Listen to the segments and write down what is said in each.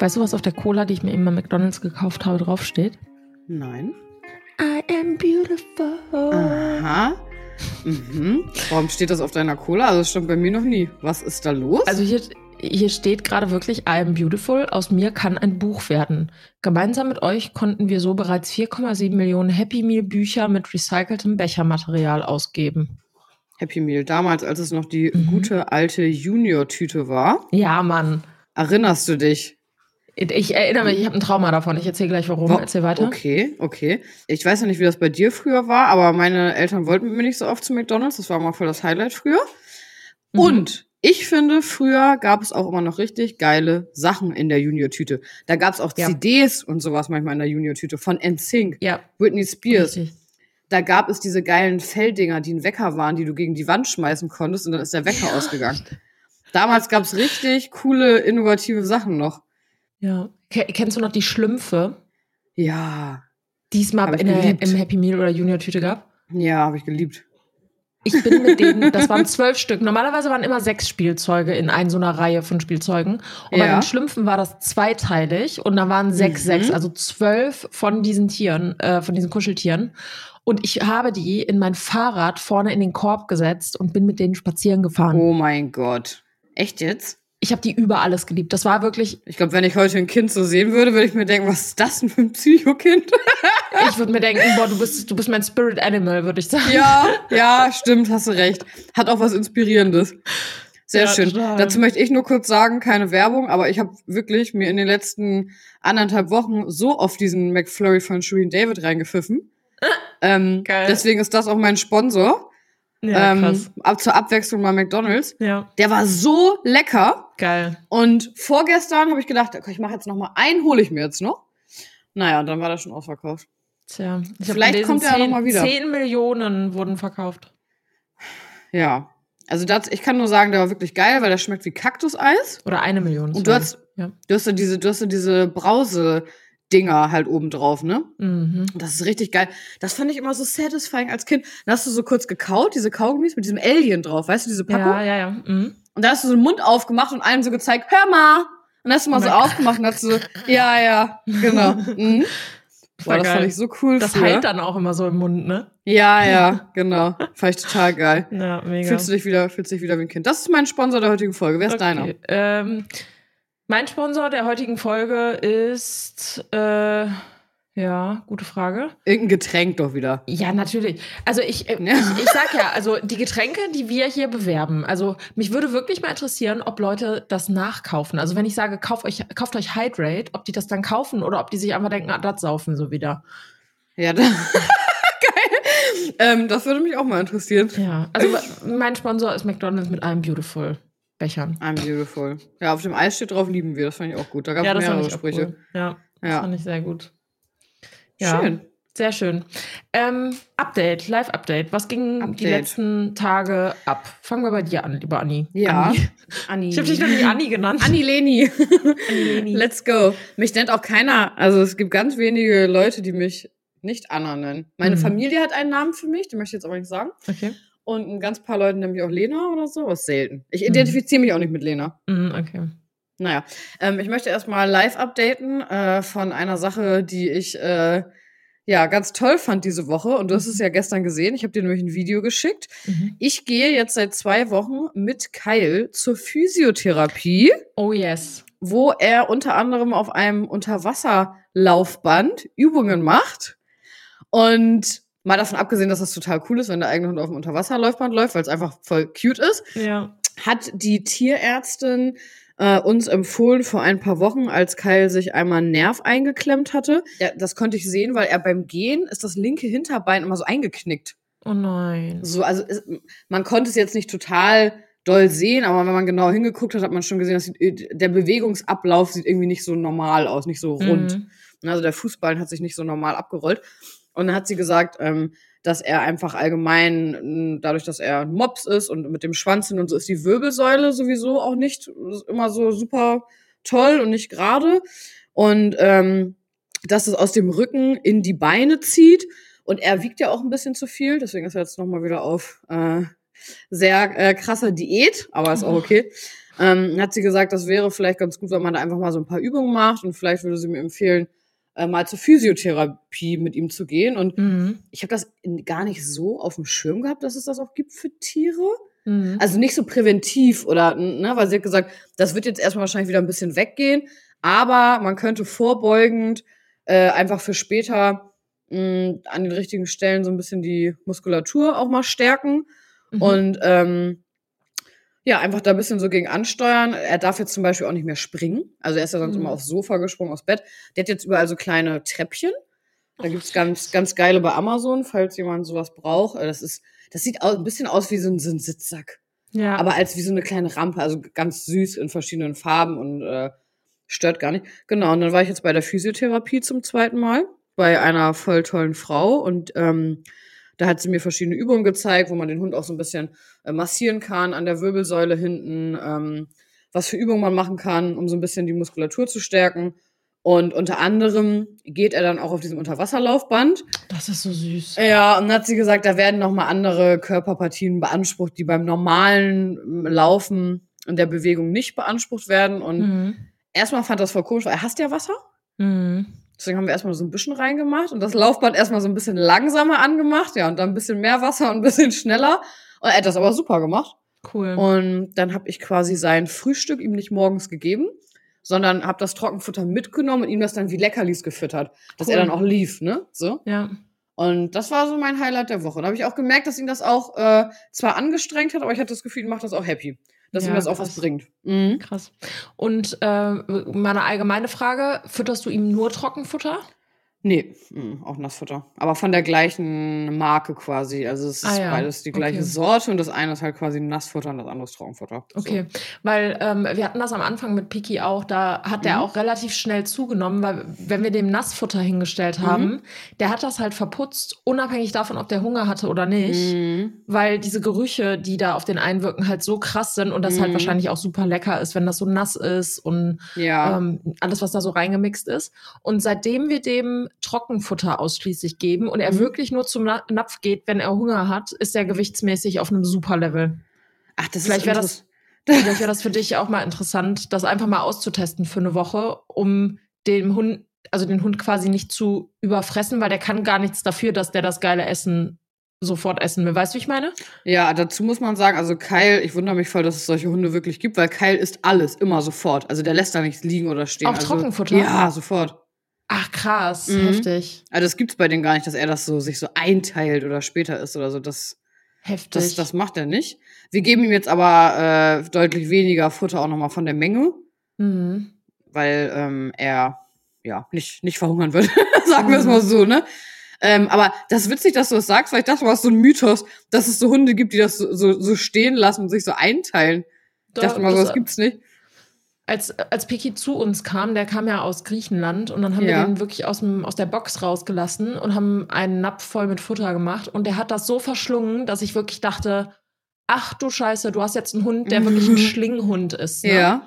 Weißt du, was auf der Cola, die ich mir eben bei McDonalds gekauft habe, draufsteht? Nein. I am beautiful. Aha. Mhm. Warum steht das auf deiner Cola? Also das stand bei mir noch nie. Was ist da los? Also hier, hier steht gerade wirklich I am beautiful. Aus mir kann ein Buch werden. Gemeinsam mit euch konnten wir so bereits 4,7 Millionen Happy Meal Bücher mit recyceltem Bechermaterial ausgeben. Happy Meal. Damals, als es noch die Mhm. gute alte Junior-Tüte war. Ja, Mann. Erinnerst du dich? Ich erinnere mich, ich habe ein Trauma davon. Ich erzähle gleich warum. Wa- Erzähl weiter. Okay, okay. Ich weiß ja nicht, wie das bei dir früher war, aber meine Eltern wollten mit mir nicht so oft zu McDonalds. Das war mal voll das Highlight früher. Mhm. Und ich finde, früher gab es auch immer noch richtig geile Sachen in der Junior-Tüte. Da gab es auch Ja. CDs und sowas manchmal in der Junior-Tüte von NSYNC, Ja, Britney Spears. richtig. Da gab es diese geilen Felddinger, die ein Wecker waren, die du gegen die Wand schmeißen konntest und dann ist der Wecker ausgegangen. Damals gab es richtig coole, innovative Sachen noch. Ja. Ke- Kennst du noch die Schlümpfe, Ja, die es mal Hab ich in der, im Happy Meal oder Junior Tüte gab? ja, habe ich geliebt. Ich bin mit denen, das waren zwölf Stück. Normalerweise waren immer sechs Spielzeuge in ein so einer Reihe von Spielzeugen. Und bei Ja. den Schlümpfen war das zweiteilig und da waren sechs, Mhm. sechs, also zwölf von diesen Tieren, äh, von diesen Kuscheltieren. Und ich habe die in mein Fahrrad vorne in den Korb gesetzt und bin mit denen spazieren gefahren. Oh mein Gott. Echt jetzt? Ich habe die über alles geliebt. Das war wirklich, Ich glaube, wenn ich heute ein Kind so sehen würde, würde ich mir denken, was ist das denn für ein Psychokind? ich würde mir denken, boah, du bist, du bist mein Spirit Animal, würde ich sagen. ja, ja, stimmt, hast du recht. Hat auch was Inspirierendes. Sehr Ja, schön. total. Dazu möchte ich nur kurz sagen, keine Werbung, aber ich habe wirklich mir in den letzten anderthalb Wochen so oft diesen McFlurry von Shirin David reingepfiffen. ähm, Geil. Deswegen ist das auch mein Sponsor. Ja, ähm, krass. ab zur Abwechslung bei McDonald's. Ja, Der war so lecker. Geil. Und vorgestern habe ich gedacht, okay, ich mache jetzt noch mal einen, hole ich mir jetzt noch. Naja, dann war das schon ausverkauft. Tja, ich Vielleicht gelesen, kommt er ja noch mal wieder. 10 Millionen wurden verkauft. Ja. Also das, ich kann nur sagen, der war wirklich geil, weil der schmeckt wie Kaktuseis. Oder eine Million. Und du hast, Ja. du hast ja diese, du hast ja diese Brause-Dinger halt oben drauf, ne? Mhm. Das ist richtig geil. Das fand ich immer so satisfying als Kind. Dann hast du so kurz gekaut, diese Kaugummis mit diesem Alien drauf, weißt du, diese Packung? Ja, ja, ja. Mhm. Und da hast du so den Mund aufgemacht und einem so gezeigt, hör mal. Und dann hast du mal so aufgemacht und hast so, ja, ja, genau. Mhm. Boah, das geil. fand ich so cool Das früher. heilt dann auch immer so im Mund, ne? Ja, ja, genau. Fand ich total geil. Ja, mega. Fühlst du dich wieder, fühlst dich wieder wie ein Kind. Das ist mein Sponsor der heutigen Folge. Wer ist deiner? Okay, Ähm, mein Sponsor der heutigen Folge ist, äh, ja, gute Frage. Irgendein Getränk doch wieder. Ja, natürlich. Also ich, äh, Ja. ich, ich sag ja, also die Getränke, die wir hier bewerben, also mich würde wirklich mal interessieren, ob Leute das nachkaufen. Also wenn ich sage, kauft euch, kauft euch Hydrate, ob die das dann kaufen oder ob die sich einfach denken, ah, das saufen so wieder. Ja, da, geil. Ähm, das würde mich auch mal interessieren. Ja, also mein Sponsor ist McDonald's mit einem Beautiful Bechern. I'm beautiful. Ja, auf dem Eis steht drauf, lieben wir. Das fand ich auch gut. Da gab es ja, mehrere Sprüche. cool. Ja, das Ja. fand ich sehr gut. Ja, Schön. Sehr schön. Ähm, Update, Live-Update. Was ging die Update. letzten Tage ab? Fangen wir bei dir an, lieber Anni. Ja. Anni. Anni. Ich habe dich noch nie Anni genannt. Anni Leni. Anni Leni. Let's go. Mich nennt auch keiner. Also es gibt ganz wenige Leute, die mich nicht Anna nennen. Meine Mhm. Familie hat einen Namen für mich, den möchte ich jetzt aber nicht sagen. Okay. Und ein ganz paar Leute mich auch Lena oder so. Ist selten. Ich Mhm. identifiziere mich auch nicht mit Lena. Mhm, okay. Naja, ähm, ich möchte erstmal live updaten äh, von einer Sache, die ich äh, ja ganz toll fand diese Woche. Und du hast es ja gestern gesehen. Ich habe dir nämlich ein Video geschickt. Mhm. Ich gehe jetzt seit zwei Wochen mit Kyle zur Physiotherapie, Oh yes. wo er unter anderem auf einem Unterwasserlaufband Übungen macht. Und mal davon abgesehen, dass das total cool ist, wenn der eigene Hund auf dem Unterwasserlaufband läuft, weil es einfach voll cute ist Ja. hat die Tierärztin äh, uns empfohlen vor ein paar Wochen, als Kyle sich einmal einen Nerv eingeklemmt hatte. Ja, das konnte ich sehen, weil er beim Gehen ist das linke Hinterbein immer so eingeknickt. Oh nein. So, also es, man konnte es jetzt nicht total doll sehen, aber wenn man genau hingeguckt hat, hat man schon gesehen, dass die, der Bewegungsablauf sieht irgendwie nicht so normal aus, nicht so rund. Mhm. Also der Fußballen hat sich nicht so normal abgerollt. Und dann hat sie gesagt, ähm, dass er einfach allgemein, dadurch, dass er ein Mops ist und mit dem Schwanz hin und so, ist die Wirbelsäule sowieso auch nicht immer so super toll und nicht gerade. Und ähm, dass es aus dem Rücken in die Beine zieht. Und er wiegt ja auch ein bisschen zu viel, deswegen ist er jetzt nochmal wieder auf äh, sehr äh, krasser Diät, aber ist auch okay. Ähm, hat sie gesagt, das wäre vielleicht ganz gut, wenn man da einfach mal so ein paar Übungen macht und vielleicht würde sie mir empfehlen, äh, mal zur Physiotherapie mit ihm zu gehen. Und Mhm. ich habe das in, gar nicht so auf dem Schirm gehabt, dass es das auch gibt für Tiere. Mhm. Also nicht so präventiv oder, ne, weil sie hat gesagt, das wird jetzt erstmal wahrscheinlich wieder ein bisschen weggehen, aber man könnte vorbeugend äh, einfach für später mh, an den richtigen Stellen so ein bisschen die Muskulatur auch mal stärken Mhm. und ähm, ja, einfach da ein bisschen so gegen ansteuern. Er darf jetzt zum Beispiel auch nicht mehr springen. Also er ist ja sonst Mhm. immer aufs Sofa gesprungen, aufs Bett. Der hat jetzt überall so kleine Treppchen. Da gibt's ganz, ganz geile bei Amazon, falls jemand sowas braucht. Äh, Das ist, das sieht ein bisschen aus wie so ein, so ein Sitzsack. ja. Aber als wie so eine kleine Rampe, also ganz süß in verschiedenen Farben und äh, stört gar nicht. Genau, und dann war ich jetzt bei der Physiotherapie zum zweiten Mal bei einer voll tollen Frau und ähm, da hat sie mir verschiedene Übungen gezeigt, wo man den Hund auch so ein bisschen äh, massieren kann an der Wirbelsäule hinten, ähm, was für Übungen man machen kann, um so ein bisschen die Muskulatur zu stärken. Und unter anderem geht er dann auch auf diesem Unterwasserlaufband. das ist so süß. Ja, und dann hat sie gesagt, da werden nochmal andere Körperpartien beansprucht, die beim normalen ähm, Laufen und der Bewegung nicht beansprucht werden. Und Mhm. erstmal fand das voll komisch, weil er hasst ja Wasser. Mhm. Deswegen haben wir erstmal so ein bisschen reingemacht und das Laufband erstmal so ein bisschen langsamer angemacht, ja, und dann ein bisschen mehr Wasser und ein bisschen schneller. Und er hat das aber super gemacht. Cool. Und dann habe ich quasi sein Frühstück ihm nicht morgens gegeben, sondern habe das Trockenfutter mitgenommen und ihm das dann wie Leckerlis gefüttert, dass Cool. er dann auch lief, ne? So. ja. Und das war so mein Highlight der Woche. Da habe ich auch gemerkt, dass ihn das auch äh, zwar angestrengt hat, aber ich hatte das Gefühl, ihn macht das auch happy. Dass Ja, ihm das auch krass. was bringt. Mhm. Krass. Und äh, meine allgemeine Frage: Fütterst du ihm nur Trockenfutter? Nee, mhm, auch Nassfutter. Aber von der gleichen Marke quasi. Also es ist Ah ja, beides die gleiche okay. Sorte und das eine ist halt quasi Nassfutter und das andere ist Trockenfutter. Okay, weil ähm, wir hatten das am Anfang mit Piki auch, da hat der Mhm. auch relativ schnell zugenommen, weil wenn wir dem Nassfutter hingestellt Mhm. haben, der hat das halt verputzt, unabhängig davon, ob der Hunger hatte oder So. nicht. Mhm. Weil diese Gerüche, die da auf den einwirken, halt so krass sind und das halt Mhm. wahrscheinlich auch super lecker ist, wenn das so nass ist und Ja. ähm, alles, was da so reingemixt ist. Und seitdem wir dem Trockenfutter ausschließlich geben und er Mhm. wirklich nur zum Na Napf geht, wenn er Hunger hat, ist er gewichtsmäßig auf einem super Level. Ach, das vielleicht ist wäre das- Vielleicht wäre das für dich auch mal interessant, das einfach mal auszutesten für eine Woche, um dem Hund, also den Hund quasi nicht zu überfressen, weil der kann gar nichts dafür, dass der das geile Essen sofort essen will. Weißt du, wie ich meine? Ja, dazu muss man sagen, also Kyle, ich wundere mich voll, dass es solche Hunde wirklich gibt, weil Kyle isst alles, immer sofort. Also der lässt da nichts liegen oder stehen. Auch also, Trockenfutter? Ja, sofort. Ach krass, Mhm. heftig. Also das gibt's bei denen gar nicht, dass er das so sich so einteilt oder später isst oder so. Das, Heftig. das, das macht er nicht. Wir geben ihm jetzt aber äh, deutlich weniger Futter auch nochmal von der Menge, mhm. weil ähm, er ja nicht, nicht verhungern wird. Sagen wir es Mhm. mal so, ne? Ähm, aber das ist witzig, dass du das sagst, weil ich dachte, du hast so ein Mythos, dass es so Hunde gibt, die das so, so, so stehen lassen und sich so einteilen. Ich Da- dachte mal, das- sowas gibt's nicht. Als, als Piki zu uns kam, der kam ja aus Griechenland und dann haben Ja. wir den wirklich aus, dem, aus der Box rausgelassen und haben einen Napf voll mit Futter gemacht und der hat das so verschlungen, dass ich wirklich dachte, ach du Scheiße, du hast jetzt einen Hund, der wirklich ein Schlinghund ist. Ne? Ja.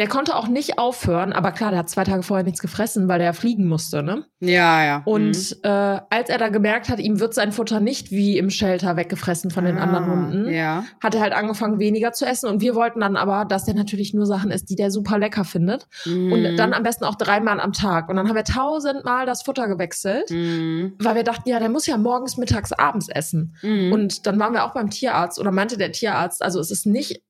Der konnte auch nicht aufhören, aber klar, der hat zwei Tage vorher nichts gefressen, weil der fliegen musste, ne? Ja, ja. Und Mhm. äh, als er da gemerkt hat, ihm wird sein Futter nicht wie im Shelter weggefressen von den Ah, anderen Hunden, Ja. hat er halt angefangen, weniger zu essen. Und wir wollten dann aber, dass der natürlich nur Sachen isst, die der super lecker findet. Und Mhm. dann am besten auch dreimal am Tag. Und dann haben wir tausendmal das Futter gewechselt, Mhm. weil wir dachten, ja, der muss ja morgens, mittags, abends essen. Mhm. Und dann waren wir auch beim Tierarzt oder meinte der Tierarzt, also es ist nicht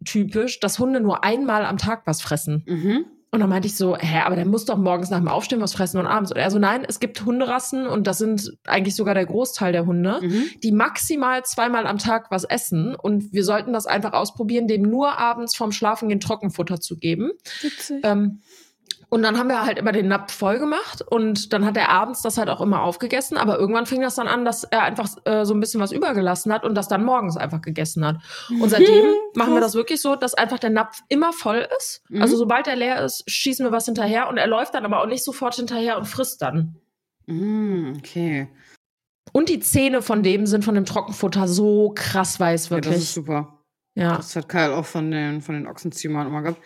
untypisch, dass Hunde nur einmal am Tag was fressen. Mhm. Und dann meinte ich so, hä, aber der muss doch morgens nach dem Aufstehen was fressen und abends. Und er so, nein, es gibt Hunderassen und das sind eigentlich sogar der Großteil der Hunde, Mhm. die maximal zweimal am Tag was essen. Und wir sollten das einfach ausprobieren, dem nur abends vorm Schlafengehen Trockenfutter zu geben. Witzig. Ähm, und dann haben wir halt immer den Napf voll gemacht und dann hat er abends das halt auch immer aufgegessen. Aber irgendwann fing das dann an, dass er einfach äh, so ein bisschen was übergelassen hat und das dann morgens einfach gegessen hat. Und seitdem machen wir das wirklich so, dass einfach der Napf immer voll ist. Mhm. Also sobald er leer ist, schießen wir was hinterher und er läuft dann aber auch nicht sofort hinterher und frisst dann. Mhm, okay. Und die Zähne von dem sind von dem Trockenfutter so krass weiß, Ja, das ist wirklich. super. Ja. Das hat Kyle auch von den, von den Ochsenziehern immer gehabt.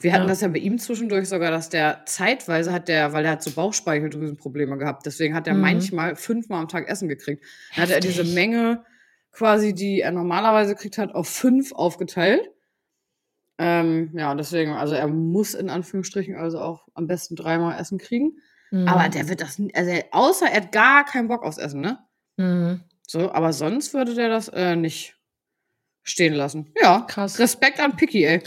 Wir hatten Ja. das ja bei ihm zwischendurch sogar, dass der zeitweise hat der, weil er hat so Bauchspeicheldrüsenprobleme gehabt, deswegen hat er Mhm. manchmal fünfmal am Tag Essen gekriegt. Dann hat er diese. Menge quasi, die er normalerweise kriegt hat, auf fünf aufgeteilt. Ähm, ja, deswegen, also er muss in Anführungsstrichen also auch am besten dreimal Essen kriegen. Mhm. Aber der wird das, also er- außer er hat gar keinen Bock aufs Essen, ne? Mhm. So, aber sonst würde der das äh, nicht stehen lassen. Ja, Krass. Respekt an Picky, ey.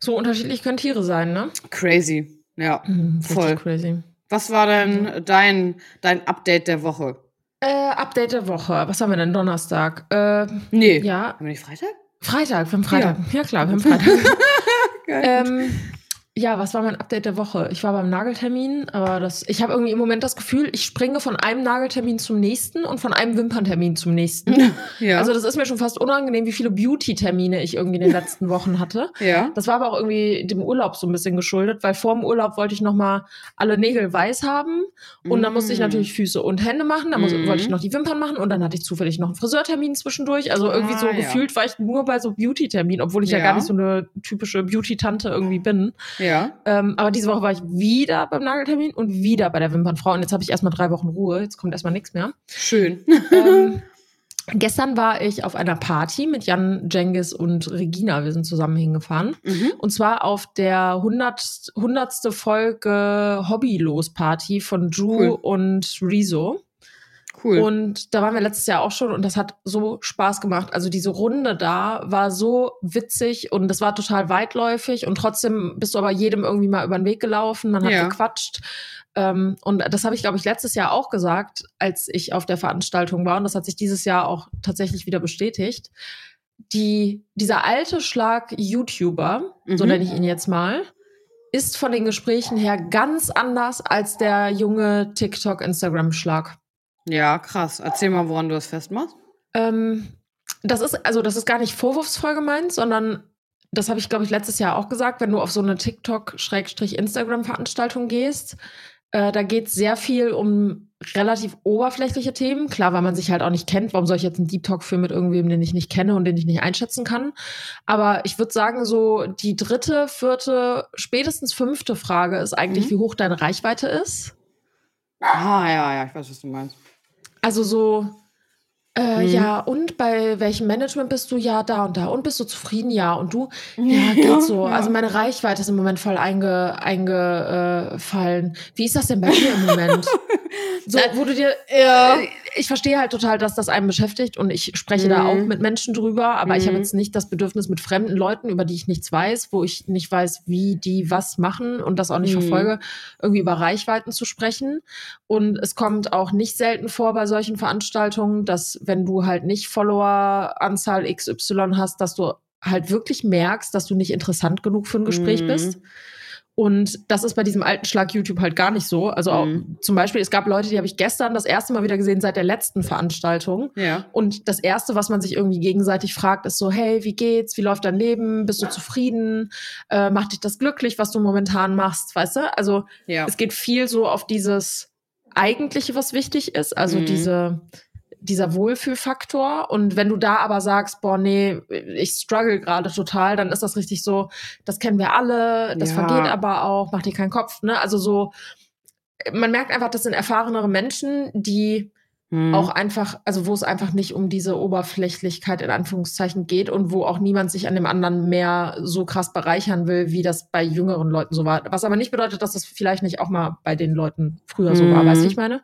So unterschiedlich können Tiere sein, ne? Crazy. Ja. Mhm, Voll. Crazy. Was war denn dein, dein Update der Woche? Äh, Update der Woche. Was haben wir denn? Donnerstag. Äh, Nee. ja, Haben wir nicht Freitag? Freitag. Wir haben Freitag. Ja, klar, wir haben Freitag. Ähm, ja, was war mein Update der Woche? Ich war beim Nageltermin, aber das, ich habe irgendwie im Moment das Gefühl, ich springe von einem Nageltermin zum nächsten und von einem Wimperntermin zum nächsten. ja. Also das ist mir schon fast unangenehm, wie viele Beauty-Termine ich irgendwie in den letzten Wochen hatte. ja. Das war aber auch irgendwie dem Urlaub so ein bisschen geschuldet, weil vor dem Urlaub wollte ich noch mal alle Nägel weiß haben und dann musste ich Mm. natürlich Füße und Hände machen, dann muss, Mhm. wollte ich noch die Wimpern machen und dann hatte ich zufällig noch einen Friseurtermin zwischendurch. Also irgendwie Ah, so ja. gefühlt war ich nur bei so Beauty-Terminen, obwohl ich ja. Ja. gar nicht so eine typische Beauty-Tante irgendwie bin. Ja. Ähm, aber diese Woche war ich wieder beim Nageltermin und wieder bei der Wimpernfrau und jetzt habe ich erstmal drei Wochen Ruhe, jetzt kommt erstmal nichts mehr. Schön. ähm, gestern war ich auf einer Party mit Jan, Jengis und Regina. Wir sind zusammen hingefahren. Mhm. Und zwar auf der 100. 100. Folge Hobbylos-Party von Drew Cool. und Rezo. Cool. Und da waren wir letztes Jahr auch schon und das hat so Spaß gemacht. Also diese Runde da war so witzig und das war total weitläufig und trotzdem bist du aber jedem irgendwie mal über den Weg gelaufen, man hat Ja. gequatscht. Ähm, und das habe ich, glaube ich, letztes Jahr auch gesagt, als ich auf der Veranstaltung war und das hat sich dieses Jahr auch tatsächlich wieder bestätigt. Die, dieser alte Schlag YouTuber, so Mhm. nenne ich ihn jetzt mal, ist von den Gesprächen her ganz anders als der junge TikTok-Instagram-Schlag. Ja, krass. Erzähl mal, woran du das festmachst. Ähm, das ist, also das ist gar nicht vorwurfsvoll gemeint, sondern das habe ich, glaube ich, letztes Jahr auch gesagt, wenn du auf so eine TikTok-Instagram-Veranstaltung gehst, äh, da geht es sehr viel um relativ oberflächliche Themen. Klar, weil man sich halt auch nicht kennt. Warum soll ich jetzt einen Deep Talk führen mit irgendwem, den ich nicht kenne und den ich nicht einschätzen kann? Aber ich würde sagen, so die dritte, vierte, spätestens fünfte Frage ist eigentlich, Mhm. wie hoch deine Reichweite ist. Ah, ja, ja, ich weiß, was du meinst. Also so, äh, Mhm. ja, und bei welchem Management bist du? Ja, da und da. Und bist du zufrieden? Ja. Und du? Ja, geht so. Ja. Also meine Reichweite ist im Moment voll einge, eingefallen. Wie ist das denn bei dir im Moment? so, wo du dir, Ja. äh, ich verstehe halt total, dass das einen beschäftigt und ich spreche da Mhm. auch mit Menschen drüber, aber ich habe Mhm. jetzt nicht das Bedürfnis mit fremden Leuten, über die ich nichts weiß, wo ich nicht weiß, wie die was machen und das auch nicht Mhm. verfolge, irgendwie über Reichweiten zu sprechen. Und es kommt auch nicht selten vor bei solchen Veranstaltungen, dass wenn du halt nicht Follower-Anzahl XY hast, dass du halt wirklich merkst, dass du nicht interessant genug für ein Gespräch Mhm. bist. Und das ist bei diesem alten Schlag YouTube halt gar nicht so. Also auch, Mhm. zum Beispiel, es gab Leute, die habe ich gestern das erste Mal wieder gesehen seit der letzten Veranstaltung. Ja. Und das Erste, was man sich irgendwie gegenseitig fragt, ist so, hey, wie geht's? Wie läuft dein Leben? Bist du zufrieden? Äh, macht dich das glücklich, was du momentan machst? Weißt du? Also Ja. es geht viel so auf dieses Eigentliche, was wichtig ist. Also Mhm. diese, dieser Wohlfühlfaktor. Und wenn du da aber sagst, boah, nee, ich struggle gerade total, dann ist das richtig so, das kennen wir alle, das Ja. vergeht aber auch, mach dir keinen Kopf, ne? Also so, man merkt einfach, das sind erfahrenere Menschen, die Mhm. auch einfach, also wo es einfach nicht um diese Oberflächlichkeit in Anführungszeichen geht und wo auch niemand sich an dem anderen mehr so krass bereichern will, wie das bei jüngeren Leuten so war. Was aber nicht bedeutet, dass das vielleicht nicht auch mal bei den Leuten früher so war. Mhm. Weißt du, wie ich meine?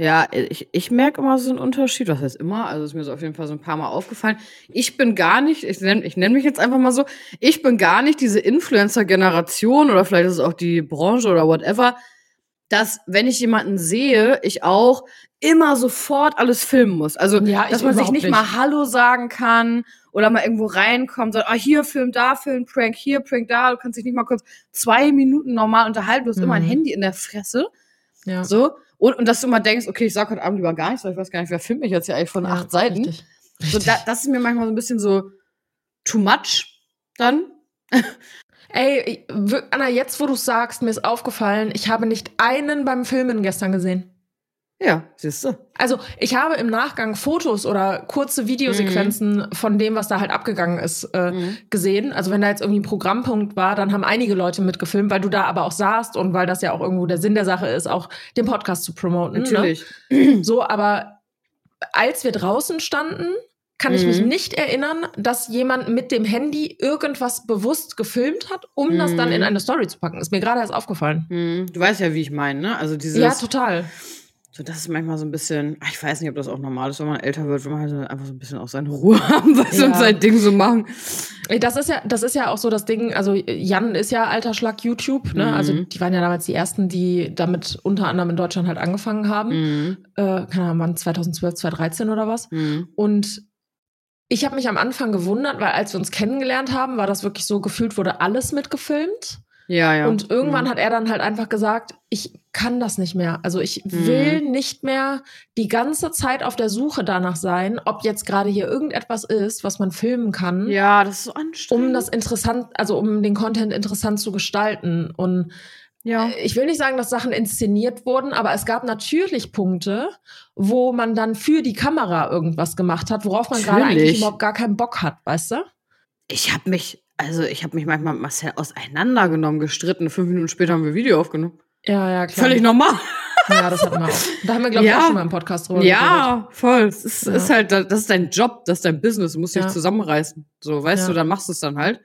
Ja, ich, ich merke immer so einen Unterschied. Was heißt immer? Also ist mir so auf jeden Fall so ein paar Mal aufgefallen. Ich bin gar nicht, ich nenne ich nenn mich jetzt einfach mal so, ich bin gar nicht diese Influencer-Generation oder vielleicht ist es auch die Branche oder whatever, dass wenn ich jemanden sehe, ich auch immer sofort alles filmen muss. Also, Ja, dass man sich nicht, nicht. mal Hallo sagen kann oder mal irgendwo reinkommt, sagt, ah, hier Film, da Film, Prank, hier Prank, da, du kannst dich nicht mal kurz zwei Minuten normal unterhalten, du hast immer ein Mhm. Handy in der Fresse. Ja. So. Und, und dass du immer denkst, okay, ich sag heute Abend lieber gar nichts, weil ich weiß gar nicht, wer filmt mich jetzt hier eigentlich von Ja, acht Seiten. Richtig. So, da, das ist mir manchmal so ein bisschen so too much dann. Ey, Anna, jetzt wo du sagst, mir ist aufgefallen, ich habe nicht einen beim Filmen gestern gesehen. Ja, siehst du. Also ich habe im Nachgang Fotos oder kurze Videosequenzen von dem, was da halt abgegangen ist, äh, Mhm. gesehen. Also wenn da jetzt irgendwie ein Programmpunkt war, dann haben einige Leute mitgefilmt, weil du da aber auch saßt und weil das ja auch irgendwo der Sinn der Sache ist, auch den Podcast zu promoten. Natürlich. Ne? So, aber als wir draußen standen, kann ich mich Mhm. nicht erinnern, dass jemand mit dem Handy irgendwas bewusst gefilmt hat, um das dann Mhm. in eine Story zu packen. Ist mir gerade erst aufgefallen. Hm, du weißt ja, wie ich meine, ne? Also dieses, ja, total. So das ist manchmal so ein bisschen, ach, ich weiß nicht, ob das auch normal ist, wenn man älter wird, wenn man halt einfach so ein bisschen auch seine Ruhe haben, weißt du, und Ja. sein Ding so machen. Das ist ja, das ist ja auch so das Ding. Also Jan ist ja alter Schlag YouTube. Ne? Mhm. Also die waren ja damals die ersten, die damit unter anderem in Deutschland halt angefangen haben. Mhm. Äh, keine Ahnung, wann 2012, 2013 oder was. Mhm. Und ich habe mich am Anfang gewundert, weil als wir uns kennengelernt haben, war das wirklich so gefühlt, wurde alles mitgefilmt. Ja, ja. Und irgendwann Mhm. hat er dann halt einfach gesagt, ich kann das nicht mehr. Also ich Mhm. will nicht mehr die ganze Zeit auf der Suche danach sein, ob jetzt gerade hier irgendetwas ist, was man filmen kann, Ja, das ist so anstrengend. um das interessant, also um den Content interessant zu gestalten. Und ja. ich will nicht sagen, dass Sachen inszeniert wurden, aber es gab natürlich Punkte, wo man dann für die Kamera irgendwas gemacht hat, worauf man gerade eigentlich überhaupt gar keinen Bock hat, weißt du? Ich habe mich, also ich habe mich manchmal mit Marcel auseinandergenommen, gestritten. Fünf Minuten später haben wir Video aufgenommen. Ja, ja, klar. Völlig normal. Ja, das hatten wir auch. Da haben wir, glaube ich, Ja. auch schon mal im Podcast drüber geredet. Ja, voll. Es ist, Ja. ist halt, das ist dein Job, das ist dein Business. Du musst dich Ja. zusammenreißen. So, weißt du, dann machst du es dann halt.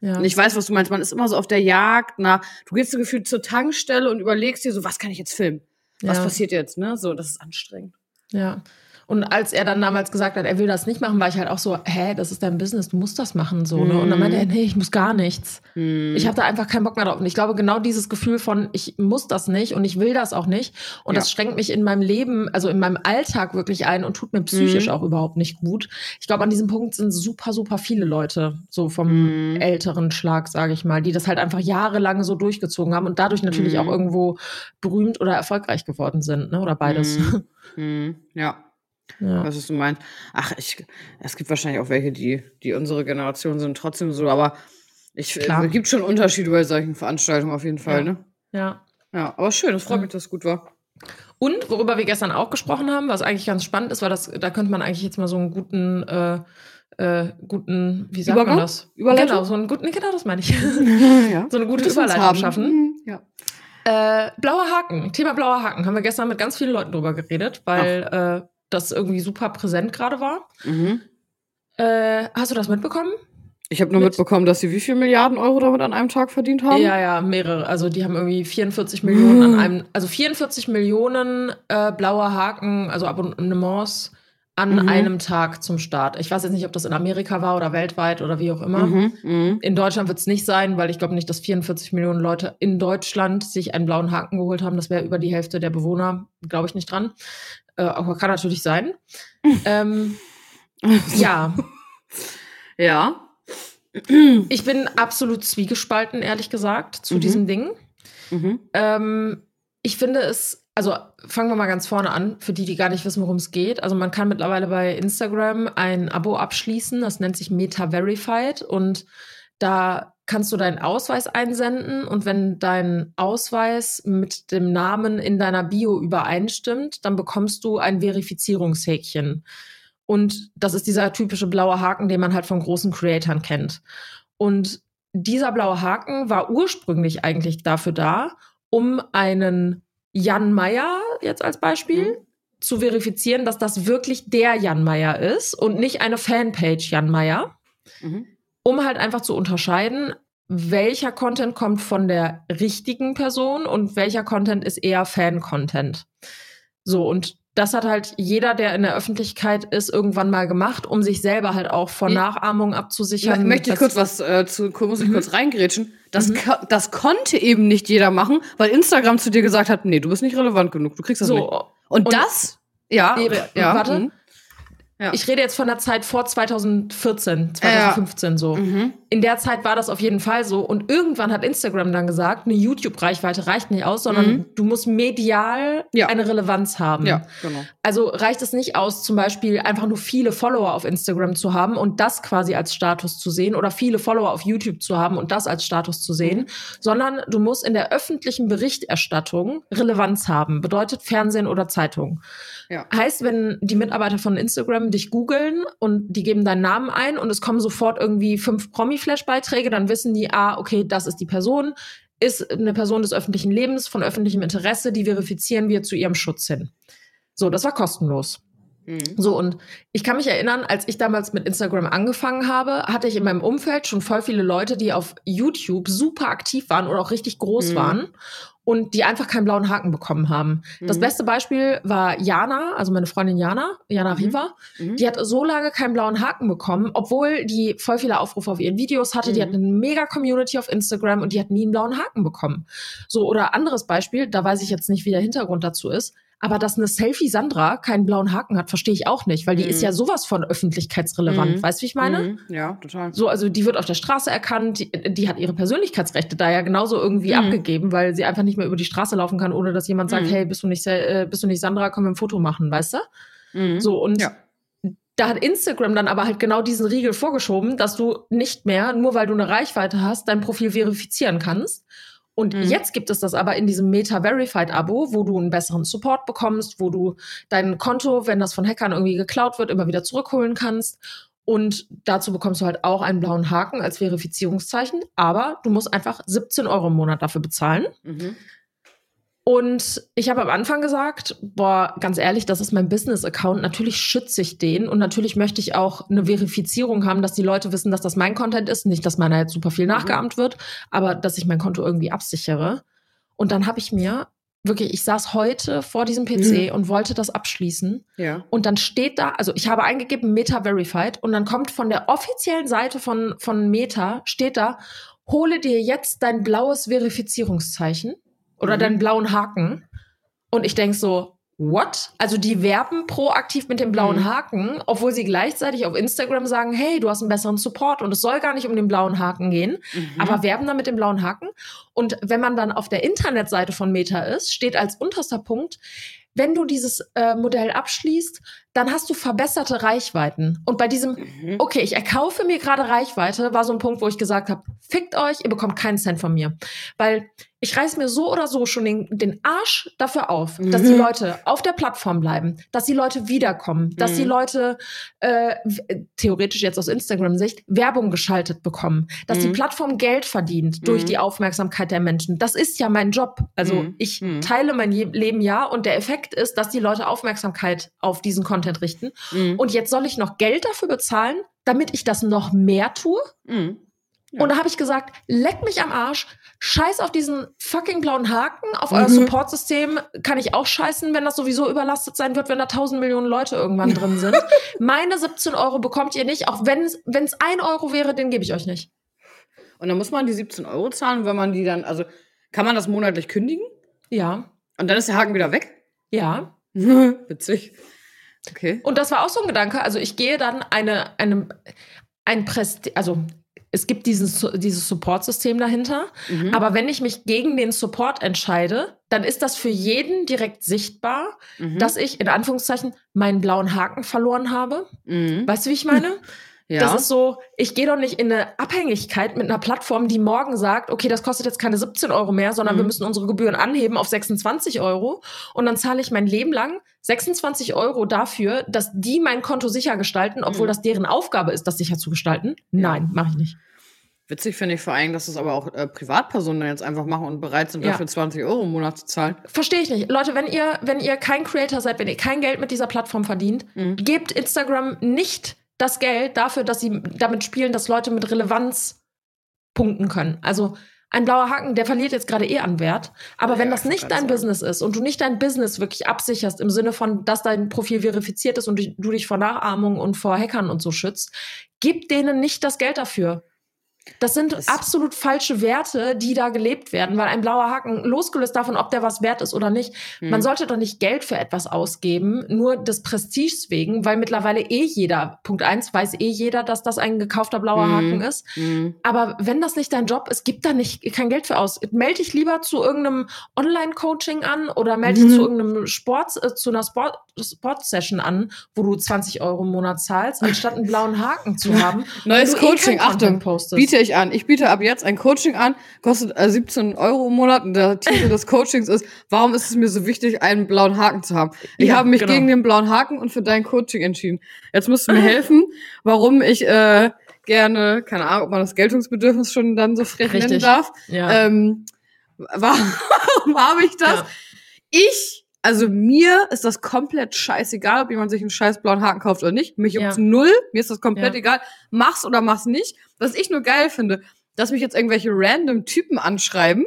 Ja. Und ich weiß, was du meinst. Man ist immer so auf der Jagd nach, du gehst so gefühlt zur Tankstelle und überlegst dir so, was kann ich jetzt filmen? Was passiert jetzt, ne? So, das ist anstrengend. Ja. Und als er dann damals gesagt hat, er will das nicht machen, war ich halt auch so, hä, das ist dein Business, du musst das machen, so, ne? Und dann meinte er, nee, ich muss gar nichts. Hm. Ich habe da einfach keinen Bock mehr drauf. Und ich glaube, genau dieses Gefühl von, ich muss das nicht und ich will das auch nicht. Und Ja. das schränkt mich in meinem Leben, also in meinem Alltag wirklich ein und tut mir psychisch Mhm. auch überhaupt nicht gut. Ich glaube, an diesem Punkt sind super, super viele Leute, so vom Mhm. älteren Schlag, sage ich mal, die das halt einfach jahrelang so durchgezogen haben und dadurch natürlich Mhm. auch irgendwo berühmt oder erfolgreich geworden sind, ne? Oder beides. Mhm. Hm. Ja, Ja. was ist du meinst. Ach, ich, es gibt wahrscheinlich auch welche, die, die unsere Generation sind, trotzdem so, aber ich, Klar. es gibt schon Unterschiede bei solchen Veranstaltungen auf jeden Fall, Ja. ne? ja. Ja, aber schön, es freut mich, dass es gut war. Und worüber wir gestern auch gesprochen haben, was eigentlich ganz spannend ist, weil das, da könnte man eigentlich jetzt mal so einen guten, äh, äh, guten, wie sagt Übergang? man das? Überleitung? Genau, so einen guten, genau das meine ich. ja. so eine gute Überleitung schaffen. Mhm, Ja. Äh, blauer Haken, Thema blauer Haken, haben wir gestern mit ganz vielen Leuten drüber geredet, weil äh, das irgendwie super präsent gerade war. Mhm. Äh, hast du das mitbekommen? Ich habe nur Mit- mitbekommen, dass sie wie viel Milliarden Euro damit an einem Tag verdient haben. Ja, ja, mehrere. Also die haben irgendwie 44 Millionen an einem, also 44 Millionen äh, blaue Haken, also Abonnements an Mhm. einem Tag zum Start. Ich weiß jetzt nicht, ob das in Amerika war oder weltweit oder wie auch immer. Mhm, mhm. In Deutschland wird es nicht sein, weil ich glaube nicht, dass 44 Millionen Leute in Deutschland sich einen blauen Haken geholt haben. Das wäre über die Hälfte der Bewohner, glaube ich nicht dran. Äh, aber kann natürlich sein. ähm, ja, Ja. ich bin absolut zwiegespalten, ehrlich gesagt, zu Mhm. diesem Ding. Mhm. Ähm, ich finde es, also fangen wir mal ganz vorne an, für die, die gar nicht wissen, worum es geht. Also man kann mittlerweile bei Instagram ein Abo abschließen, das nennt sich Meta Verified und da kannst du deinen Ausweis einsenden und wenn dein Ausweis mit dem Namen in deiner Bio übereinstimmt, dann bekommst du ein Verifizierungshäkchen. Und das ist dieser typische blaue Haken, den man halt von großen Creatoren kennt. Und dieser blaue Haken war ursprünglich eigentlich dafür da, um einen Jan Meyer jetzt als Beispiel Mhm. zu verifizieren, dass das wirklich der Jan Meyer ist und nicht eine Fanpage Jan Meyer, Mhm. Um halt einfach zu unterscheiden, welcher Content kommt von der richtigen Person und welcher Content ist eher Fan-Content. So, und das hat halt jeder, der in der Öffentlichkeit ist, irgendwann mal gemacht, um sich selber halt auch vor Ja. Nachahmung abzusichern. Mö- Möchte ich kurz was äh, zu, muss ich Mhm. kurz reingrätschen? Das, Mhm. das konnte eben nicht jeder machen, weil Instagram zu dir gesagt hat, nee, du bist nicht relevant genug, du kriegst das nicht. so, Und, und- das, ja, ja, warte. mhm. Ja. Ich rede jetzt von der Zeit vor 2014, 2015 so. Mhm. In der Zeit war das auf jeden Fall so. Und irgendwann hat Instagram dann gesagt, eine YouTube-Reichweite reicht nicht aus, sondern Mhm. du musst medial Ja. eine Relevanz haben. Ja, genau. Also reicht es nicht aus, zum Beispiel einfach nur viele Follower auf Instagram zu haben und das quasi als Status zu sehen oder viele Follower auf YouTube zu haben und das als Status zu sehen, Mhm. sondern du musst in der öffentlichen Berichterstattung Relevanz haben. Bedeutet Fernsehen oder Zeitung. Ja. Heißt, wenn die Mitarbeiter von Instagram dich googeln und die geben deinen Namen ein und es kommen sofort irgendwie fünf Promi-Flash-Beiträge, dann wissen die, ah, okay, das ist die Person, ist eine Person des öffentlichen Lebens, von öffentlichem Interesse, die verifizieren wir zu ihrem Schutz hin. So, das war kostenlos. Mhm. So, und ich kann mich erinnern, als ich damals mit Instagram angefangen habe, hatte ich in meinem Umfeld schon voll viele Leute, die auf YouTube super aktiv waren oder auch richtig groß Mhm. waren und die einfach keinen blauen Haken bekommen haben. Das Mhm. beste Beispiel war Jana, also meine Freundin Jana, Jana Mhm. Riva. Mhm. Die hat so lange keinen blauen Haken bekommen, obwohl die voll viele Aufrufe auf ihren Videos hatte. Die Mhm. hat eine mega Community auf Instagram und die hat nie einen blauen Haken bekommen. So, oder anderes Beispiel, da weiß ich jetzt nicht, wie der Hintergrund dazu ist. Aber dass eine Selfie Sandra keinen blauen Haken hat, verstehe ich auch nicht, weil die Mhm. ist ja sowas von öffentlichkeitsrelevant. Mhm. Weißt du, wie ich meine? Mhm. Ja, total. So, also die wird auf der Straße erkannt, die, die hat ihre Persönlichkeitsrechte da ja genauso irgendwie Mhm. abgegeben, weil sie einfach nicht mehr über die Straße laufen kann, ohne dass jemand sagt, Mhm. hey, bist du nicht, äh, bist du nicht Sandra, können wir ein Foto machen, weißt du? Mhm. So, und Ja. da hat Instagram dann aber halt genau diesen Riegel vorgeschoben, dass du nicht mehr, nur weil du eine Reichweite hast, dein Profil verifizieren kannst. Und Mhm. jetzt gibt es das aber in diesem Meta-Verified-Abo, wo du einen besseren Support bekommst, wo du dein Konto, wenn das von Hackern irgendwie geklaut wird, immer wieder zurückholen kannst. Und dazu bekommst du halt auch einen blauen Haken als Verifizierungszeichen. Aber du musst einfach 17 Euro im Monat dafür bezahlen. Mhm. Und ich habe am Anfang gesagt, boah, ganz ehrlich, das ist mein Business-Account. Natürlich schütze ich den und natürlich möchte ich auch eine Verifizierung haben, dass die Leute wissen, dass das mein Content ist. Nicht, dass meiner jetzt super viel nachgeahmt wird, aber dass ich mein Konto irgendwie absichere. Und dann habe ich mir wirklich, ich saß heute vor diesem PC und wollte das abschließen. Ja. Und dann steht da, also ich habe eingegeben Meta Verified und dann kommt von der offiziellen Seite von, von Meta, steht da, hole dir jetzt dein blaues Verifizierungszeichen oder Mhm. deinen blauen Haken. Und ich denk so, what? Also die werben proaktiv mit dem blauen Mhm. Haken, obwohl sie gleichzeitig auf Instagram sagen, hey, du hast einen besseren Support und es soll gar nicht um den blauen Haken gehen, Mhm. aber werben dann mit dem blauen Haken. Und wenn man dann auf der Internetseite von Meta ist, steht als unterster Punkt, wenn du dieses äh, Modell abschließt, dann hast du verbesserte Reichweiten. Und bei diesem, Mhm. okay, ich erkaufe mir gerade Reichweite, war so ein Punkt, wo ich gesagt habe, fickt euch, ihr bekommt keinen Cent von mir. Weil ich reiß mir so oder so schon den, den Arsch dafür auf, dass die Mhm. Leute auf der Plattform bleiben, dass die Leute wiederkommen, dass Mhm. die Leute äh, w- theoretisch jetzt aus Instagram-Sicht Werbung geschaltet bekommen, dass die Mhm. Plattform Geld verdient durch Mhm. die Aufmerksamkeit der Menschen. Das ist ja mein Job. Also Mhm. ich Mhm. teile mein Leben ja und der Effekt ist, dass die Leute Aufmerksamkeit auf diesen Content richten. Mhm. Und jetzt soll ich noch Geld dafür bezahlen, damit ich das noch mehr tue? Mhm. Ja. Und da habe ich gesagt, leck mich am Arsch, scheiß auf diesen fucking blauen Haken, auf euer Mhm. Supportsystem kann ich auch scheißen, wenn das sowieso überlastet sein wird, wenn da tausend Millionen Leute irgendwann drin sind. Meine 17 Euro bekommt ihr nicht, auch wenn es ein Euro wäre, den gebe ich euch nicht. Und dann muss man die 17 Euro zahlen, wenn man die dann, also kann man das monatlich kündigen? Ja, Und dann ist der Haken wieder weg? ja. Witzig. Okay. Und das war auch so ein Gedanke. Also ich gehe dann eine, eine, ein Presti also es gibt dieses, dieses Support-System dahinter. Mhm. Aber wenn ich mich gegen den Support entscheide, dann ist das für jeden direkt sichtbar, Mhm. dass ich in Anführungszeichen meinen blauen Haken verloren habe. Mhm. Weißt du, wie ich meine? Ja. Das ist so, ich gehe doch nicht in eine Abhängigkeit mit einer Plattform, die morgen sagt, okay, das kostet jetzt keine 17 Euro mehr, sondern Mhm. wir müssen unsere Gebühren anheben auf 26 Euro. Und dann zahle ich mein Leben lang 26 Euro dafür, dass die mein Konto sicher gestalten, obwohl Mhm. das deren Aufgabe ist, das sicher zu gestalten. Nein, mache ich nicht. Witzig finde ich vor allem, dass es aber auch äh, Privatpersonen jetzt einfach machen und bereit sind, Ja. dafür 20 Euro im Monat zu zahlen. Verstehe ich nicht. Leute, wenn ihr, wenn ihr kein Creator seid, wenn ihr kein Geld mit dieser Plattform verdient, Mhm. gebt Instagram nicht das Geld dafür, dass sie damit spielen, dass Leute mit Relevanz punkten können. Also ein blauer Haken, der verliert jetzt gerade eh an Wert. Aber Ja, wenn das ich nicht dein gerade Business ist und du nicht dein Business wirklich absicherst im Sinne von, dass dein Profil verifiziert ist und du dich vor Nachahmung und vor Hackern und so schützt, gib denen nicht das Geld dafür. Das sind Das- absolut falsche Werte, die da gelebt werden, weil ein blauer Haken, losgelöst davon, ob der was wert ist oder nicht, Mhm. man sollte doch nicht Geld für etwas ausgeben, nur des Prestiges wegen, weil mittlerweile eh jeder, Punkt eins, weiß eh jeder, dass das ein gekaufter blauer Mhm. Haken ist. Mhm. Aber wenn das nicht dein Job ist, gib da nicht kein Geld für aus. Meld dich lieber zu irgendeinem Online-Coaching an oder melde dich Mhm. zu irgendeinem Sport, äh, zu einer Sport, Sport-Session an, wo du 20 Euro im Monat zahlst, anstatt einen blauen Haken zu haben. Neues eh Coaching, Content Achtung, postest. biete ich an. Ich biete ab jetzt ein Coaching an, kostet äh, 17 Euro im Monat und der Titel des Coachings ist, warum ist es mir so wichtig, einen blauen Haken zu haben? Ich Ja, habe mich genau. gegen den blauen Haken und für dein Coaching entschieden. Jetzt musst du mir helfen, warum ich äh, gerne, keine Ahnung, ob man das Geltungsbedürfnis schon dann so frech nennen Richtig. darf. Ja. Ähm, warum habe ich das? Ja. Ich Also mir ist das komplett scheißegal, ob jemand sich einen scheiß blauen Haken kauft oder nicht. Mich Ja. juckt's null. Mir ist das komplett Ja. egal. Mach's oder mach's nicht. Was ich nur geil finde, dass mich jetzt irgendwelche random Typen anschreiben.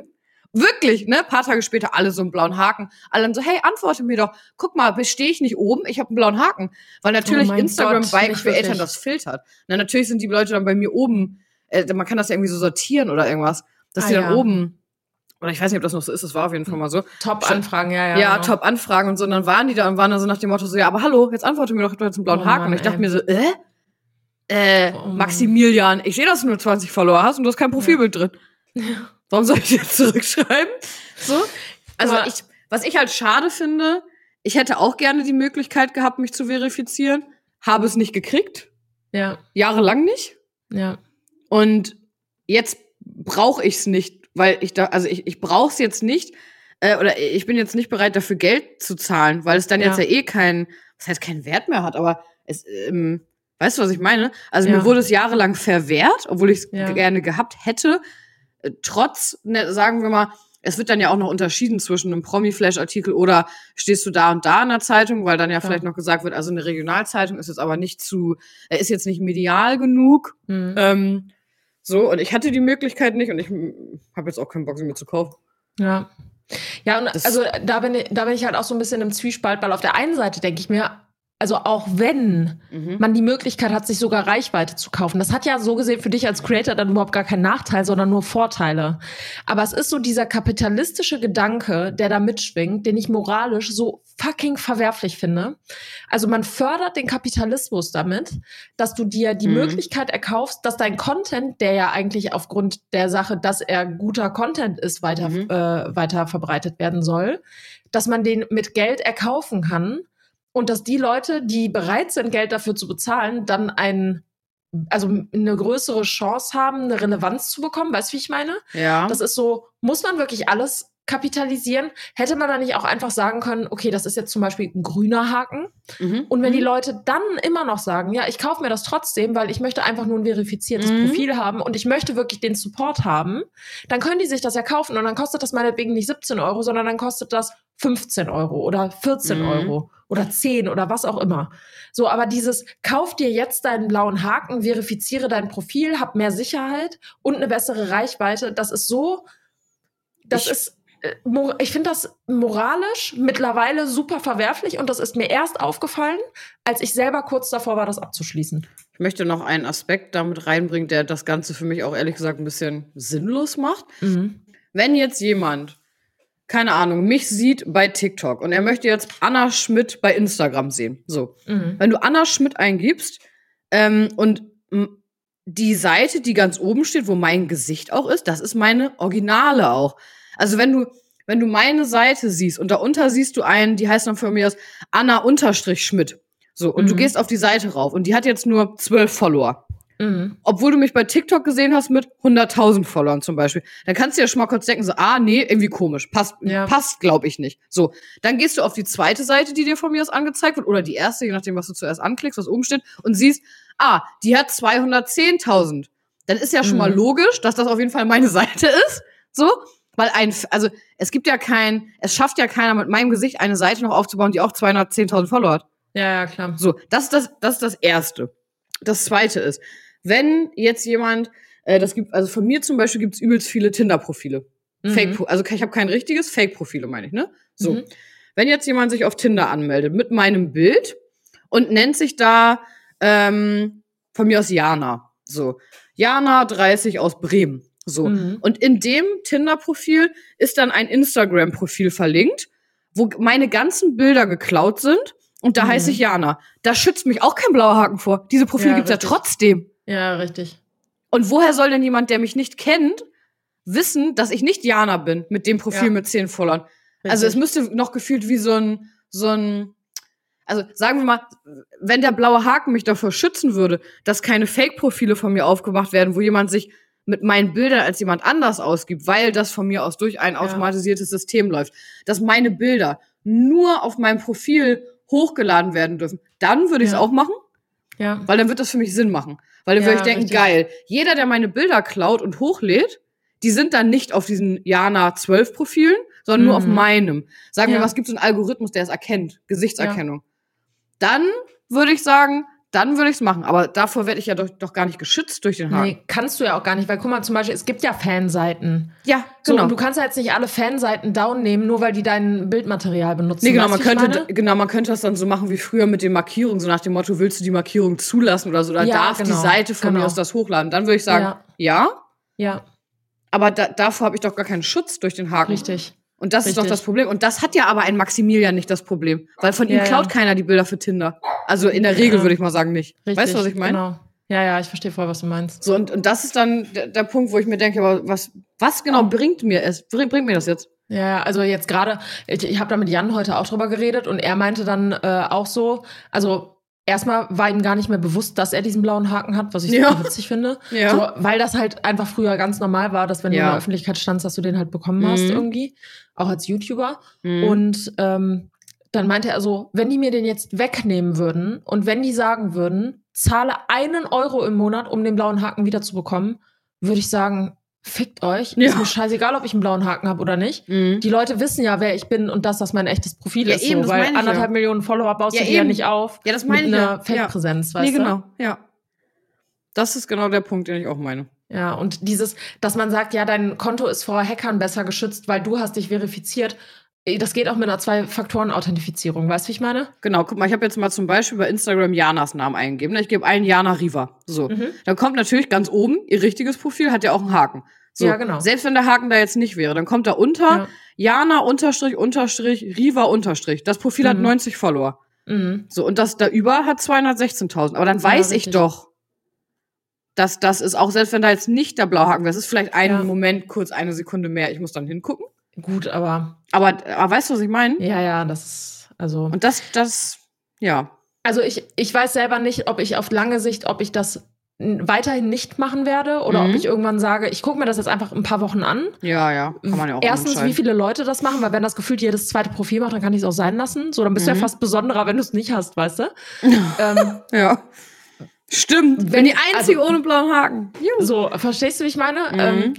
Wirklich, ne? Paar Tage später alle so einen blauen Haken. Alle dann so, hey, antworte mir doch. Guck mal, bestehe ich nicht oben? Ich habe einen blauen Haken. Weil natürlich Oh Instagram Gott, bei wirklich. das filtert. Na, natürlich sind die Leute dann bei mir oben. Äh, man kann das ja irgendwie so sortieren oder irgendwas. Dass Ah, die dann ja. oben. Oder ich weiß nicht, ob das noch so ist. Das war auf jeden Fall mal so. Top-Anfragen, ja, ja. Ja, genau. top Anfragen und so. Und dann waren die da und waren dann so nach dem Motto so, ja, aber hallo, jetzt antworte mir doch, du hast einen blauen Oh Haken. Mann, und ich dachte ey. mir so, äh? Äh, Oh. Maximilian, ich sehe, dass du nur 20 Follower hast und du hast kein Profilbild drin. Warum soll ich jetzt zurückschreiben? So. Also Aber- ich, was ich halt schade finde, ich hätte auch gerne die Möglichkeit gehabt, mich zu verifizieren, habe es nicht gekriegt, Ja, jahrelang nicht. ja. Und jetzt brauche ich es nicht, weil ich da, also ich, ich brauche es jetzt nicht, äh, oder ich bin jetzt nicht bereit, dafür Geld zu zahlen, weil es dann Ja. jetzt ja eh keinen, was heißt keinen Wert mehr hat, aber es, ähm, weißt du, was ich meine? Also Ja. mir wurde es jahrelang verwehrt, obwohl ich es Ja. gerne gehabt hätte. Äh, Trotz, ne, sagen wir mal, es wird dann ja auch noch unterschieden zwischen einem Promi-Flash-Artikel oder stehst du da und da in der Zeitung, weil dann ja Klar. vielleicht noch gesagt wird, also eine Regionalzeitung ist jetzt aber nicht zu, äh, ist jetzt nicht medial genug. Hm. Ähm, so, und ich hatte die Möglichkeit nicht und ich habe jetzt auch keinen Bock, sie mir zu kaufen. Ja. Ja, und Das- also da bin, ich, da bin ich halt auch so ein bisschen im Zwiespalt, weil auf der einen Seite denke ich mir, also auch wenn Mhm. man die Möglichkeit hat, sich sogar Reichweite zu kaufen. Das hat ja so gesehen für dich als Creator dann überhaupt gar keinen Nachteil, sondern nur Vorteile. Aber es ist so dieser kapitalistische Gedanke, der da mitschwingt, den ich moralisch so fucking verwerflich finde. Also man fördert den Kapitalismus damit, dass du dir die Mhm. Möglichkeit erkaufst, dass dein Content, der ja eigentlich aufgrund der Sache, dass er guter Content ist, weiter, Mhm. äh, weiter verbreitet werden soll, dass man den mit Geld erkaufen kann und dass die Leute, die bereit sind, Geld dafür zu bezahlen, dann ein, also eine größere Chance haben, eine Relevanz zu bekommen. Weißt du, wie ich meine? Ja. Das ist so, muss man wirklich alles kapitalisieren? Hätte man da nicht auch einfach sagen können, okay, das ist jetzt zum Beispiel ein grüner Haken. mhm. Und wenn die Mhm. Leute dann immer noch sagen, ja, ich kaufe mir das trotzdem, weil ich möchte einfach nur ein verifiziertes Mhm. Profil haben und ich möchte wirklich den Support haben, dann können die sich das ja kaufen und dann kostet das meinetwegen nicht 17 Euro, sondern dann kostet das 15 Euro oder 14 Mhm. Euro oder 10 oder was auch immer. So, aber dieses, kauf dir jetzt deinen blauen Haken, verifiziere dein Profil, hab mehr Sicherheit und eine bessere Reichweite, das ist so, das Ich- ist, äh, ich finde das moralisch mittlerweile super verwerflich und das ist mir erst aufgefallen, als ich selber kurz davor war, das abzuschließen. Ich möchte noch einen Aspekt damit reinbringen, der das Ganze für mich auch ehrlich gesagt ein bisschen sinnlos macht. Mhm. Wenn jetzt jemand, keine Ahnung, mich sieht bei TikTok und er möchte jetzt Anna Schmidt bei Instagram sehen. So. Mhm. Wenn du Anna Schmidt eingibst ähm, und die Seite, die ganz oben steht, wo mein Gesicht auch ist, das ist meine Originale auch. Also wenn du, wenn du meine Seite siehst und darunter siehst du einen, die heißt dann von mir aus Anna unterstrich Schmidt. So, und du Mhm. gehst auf die Seite rauf und die hat jetzt nur zwölf Follower. Mhm. Obwohl du mich bei TikTok gesehen hast mit 100.000 Followern zum Beispiel. Dann kannst du ja schon mal kurz denken, so, ah, nee, irgendwie komisch. Passt, Ja. passt glaube ich nicht. So, dann gehst du auf die zweite Seite, die dir von mir aus angezeigt wird, oder die erste, je nachdem, was du zuerst anklickst, was oben steht, und siehst, ah, die hat 210.000. Dann ist ja schon mal Mhm. logisch, dass das auf jeden Fall meine Seite ist. So, weil ein, also es gibt ja kein, es schafft ja keiner mit meinem Gesicht eine Seite noch aufzubauen, die auch 210.000 Follower hat. Ja, ja, klar. So, das ist das, das ist das Erste. Das Zweite ist, wenn jetzt jemand, äh, das gibt, also von mir zum Beispiel gibt's übelst viele Tinder-Profile. Mhm. Fake, also ich habe kein richtiges Fake-Profile, meine ich, ne? So. Mhm. Wenn jetzt jemand sich auf Tinder anmeldet mit meinem Bild und nennt sich da ähm, von mir aus Jana. So. Jana 30 aus Bremen. So. Mhm. Und in dem Tinder-Profil ist dann ein Instagram-Profil verlinkt, wo meine ganzen Bilder geklaut sind. Und da Mhm. heiße ich Jana. Da schützt mich auch kein blauer Haken vor. Diese Profile Ja, gibt's ja richtig. trotzdem. Ja, richtig. Und woher soll denn jemand, der mich nicht kennt, wissen, dass ich nicht Jana bin mit dem Profil Ja. mit zehn Followern? Also es Richtig. müsste noch gefühlt wie so ein, so ein, also sagen wir mal, wenn der blaue Haken mich davor schützen würde, dass keine Fake-Profile von mir aufgemacht werden, wo jemand sich mit meinen Bildern als jemand anders ausgibt, weil das von mir aus durch ein Ja. automatisiertes System läuft, dass meine Bilder nur auf meinem Profil hochgeladen werden dürfen, dann würde ich es Ja. auch machen, Ja. weil dann wird das für mich Sinn machen. Weil dann Ja, würde ich denken, richtig. geil, jeder, der meine Bilder klaut und hochlädt, die sind dann nicht auf diesen Jana 12 Profilen, sondern nur auf Mhm. meinem. Sagen wir Ja. mal, es gibt so einen Algorithmus, der es erkennt, Gesichtserkennung. Dann würde ich sagen, dann würde ich es machen. Aber davor werde ich ja doch, doch gar nicht geschützt durch den Haken. Nee, kannst du ja auch gar nicht, weil guck mal, zum Beispiel, es gibt ja Fanseiten. Ja, So, genau. und du kannst ja jetzt nicht alle Fanseiten down nehmen, nur weil die dein Bildmaterial benutzen. Nee, genau, Weißt man könnte, genau, man könnte das dann so machen wie früher mit den Markierungen, so nach dem Motto, willst du die Markierung zulassen oder so, oder Ja, darf die genau, Seite von genau. mir aus das hochladen? Dann würde ich sagen, Ja. ja, Ja, aber da, davor habe ich doch gar keinen Schutz durch den Haken. richtig. Und das ist doch Richtig. das Problem. Und das hat ja aber ein Maximilian nicht das Problem. Weil von ihm Ja, klaut ja. keiner die Bilder für Tinder. Also in der Regel Ja. würde ich mal sagen nicht. richtig Weißt du, was ich meine? Genau. Ja, ja, ich verstehe voll, was du meinst. So, und, und das ist dann der, der Punkt, wo ich mir denke, aber was, was genau bringt mir es? Bringt, bringt mir das jetzt? Ja, ja, also jetzt gerade, ich, ich habe da mit Jan heute auch drüber geredet und er meinte dann äh, auch so, also erstmal war ihm gar nicht mehr bewusst, dass er diesen blauen Haken hat, was ich Ja. super witzig finde. Ja. So, weil das halt einfach früher ganz normal war, dass wenn du Ja. in der Öffentlichkeit standst, dass du den halt bekommen hast Mhm. irgendwie, auch als YouTuber. Mhm. Und ähm, dann meinte er so, wenn die mir den jetzt wegnehmen würden und wenn die sagen würden, zahle einen Euro im Monat, um den blauen Haken wieder zu bekommen, würde ich sagen, fickt euch. Ja. Ist mir scheißegal, ob ich einen blauen Haken habe oder nicht. Mhm. Die Leute wissen ja, wer ich bin und dass das mein echtes Profil Ja, ist. eben, so, weil anderthalb ja. Millionen Follower baust du dir ja nicht auf. Ja, das meine mit ich einer ja. Fake-Präsenz, Nee, weißt du? genau, ja. Das ist genau der Punkt, den ich auch meine. Ja, und dieses, dass man sagt, ja, dein Konto ist vor Hackern besser geschützt, weil du hast dich verifiziert. Das geht auch mit einer Zwei-Faktoren-Authentifizierung, weißt du, wie ich meine? Genau, guck mal, ich habe jetzt mal zum Beispiel bei Instagram Janas Namen eingegeben. ne? Ich gebe ein Jana Riva. So. Mhm. Dann kommt natürlich ganz oben, ihr richtiges Profil hat ja auch einen Haken. So. Ja, genau. Selbst wenn der Haken da jetzt nicht wäre, dann kommt da unter Ja. Jana unterstrich unterstrich Riva unterstrich. Das Profil hat Mhm. 90 Follower. Mhm. So, und das da über hat 216.000. Aber dann Ja, weiß ich richtig. doch, dass das ist, auch selbst wenn da jetzt nicht der Blauhaken wäre, es ist vielleicht einen. Moment, kurz eine Sekunde mehr, ich muss dann hingucken. Gut, aber Aber, aber weißt du, was ich meine? ja, ja, das ist, also. Und das, das, ja. Also ich, ich weiß selber nicht, ob ich auf lange Sicht, ob ich das weiterhin nicht machen werde oder Mhm. ob ich irgendwann sage, ich gucke mir das jetzt einfach ein paar Wochen an. Ja, ja. Kann man ja auch Erstens, wie viele Leute das machen, weil wenn das gefühlt jedes zweite Profil macht, dann kann ich es auch sein lassen. So, dann bist du Mhm. ja fast besonderer, wenn du es nicht hast, weißt du? ähm, Ja. Stimmt. Wenn- Wenn die einzige also- ohne blauen Haken. Juhu. so, verstehst du, wie ich meine? Mhm. Ähm,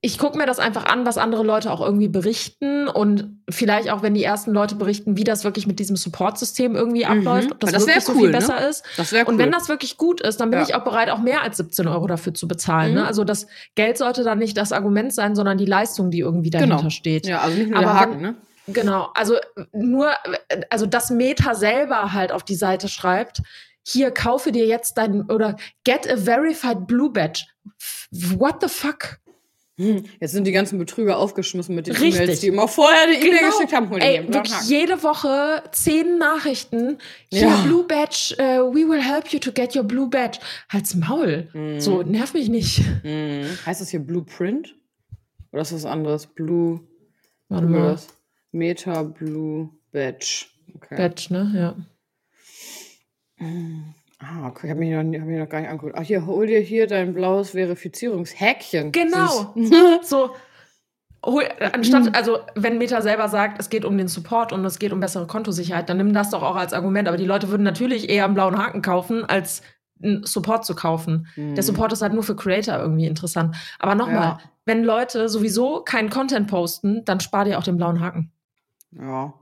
ich gucke mir das einfach an, was andere Leute auch irgendwie berichten und vielleicht auch, wenn die ersten Leute berichten, wie das wirklich mit diesem Support-System irgendwie abläuft, ob das, das wirklich so cool, viel ne? besser ist. Das cool. Und wenn das wirklich gut ist, dann bin Ja. ich auch bereit, auch mehr als 17 Euro dafür zu bezahlen. Mhm. Ne? Also das Geld sollte dann nicht das Argument sein, sondern die Leistung, die irgendwie dahinter Genau. steht. ja, also nicht nur Aber der Haken, wenn- ne? Genau, also nur, also das Meta selber halt auf die Seite schreibt, hier kaufe dir jetzt dein oder get a verified Blue Badge. What the fuck? Hm, Jetzt sind die ganzen Betrüger aufgeschmissen mit den. E-Mails, die immer vorher eine E-Mail Genau. geschickt haben. Hol Ey, wirklich jede Woche zehn Nachrichten. Hier, Ja. Blue Badge, äh, we will help you to get your Blue Badge. Halt's Maul. Mhm. So, nerv mich nicht. Mhm. Heißt das hier Blueprint? Oder ist das was anderes? Blue, Warte mal mal. das. Meta Blue Badge. Okay. Badge, ne? Ja. Ah, okay, ich habe mich, noch hab mich noch gar nicht angeguckt. Ach, hier, hol dir hier dein blaues Verifizierungshäkchen. Genau. So, hol, anstatt, also wenn Meta selber sagt, es geht um den Support und es geht um bessere Kontosicherheit, dann nimm das doch auch als Argument. Aber die Leute würden natürlich eher einen blauen Haken kaufen, als einen Support zu kaufen. Der Support ist halt nur für Creator irgendwie interessant. Aber nochmal, Ja. wenn Leute sowieso keinen Content posten, dann spar dir auch den blauen Haken. Ja.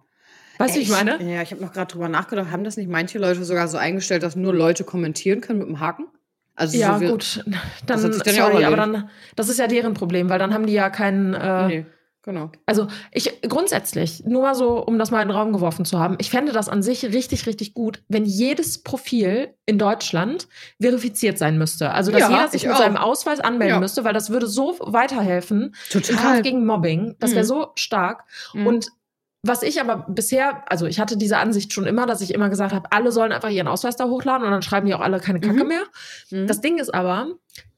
Weißt du, wie ich meine? Ja, ich habe noch gerade drüber nachgedacht. Haben das nicht manche Leute sogar so eingestellt, dass nur Leute kommentieren können mit dem Haken? Also Ja, so wie- gut. Dann, Das dann ja auch sorry, aber dann, das ist ja deren Problem, weil dann haben die ja keinen, äh, Nee, genau. Also ich grundsätzlich, nur mal so, um das mal in den Raum geworfen zu haben, ich fände das an sich richtig, richtig gut, wenn jedes Profil in Deutschland verifiziert sein müsste. Also dass Ja, jeder sich ich mit auch. seinem Ausweis anmelden Ja. müsste, weil das würde so weiterhelfen im Total. Kampf gegen Mobbing. Das wäre Mhm. so stark. Mhm. Und was ich aber bisher, also ich hatte diese Ansicht schon immer, dass ich immer gesagt habe, alle sollen einfach ihren Ausweis da hochladen und dann schreiben die auch alle keine Kacke Mhm. mehr. Mhm. Das Ding ist aber,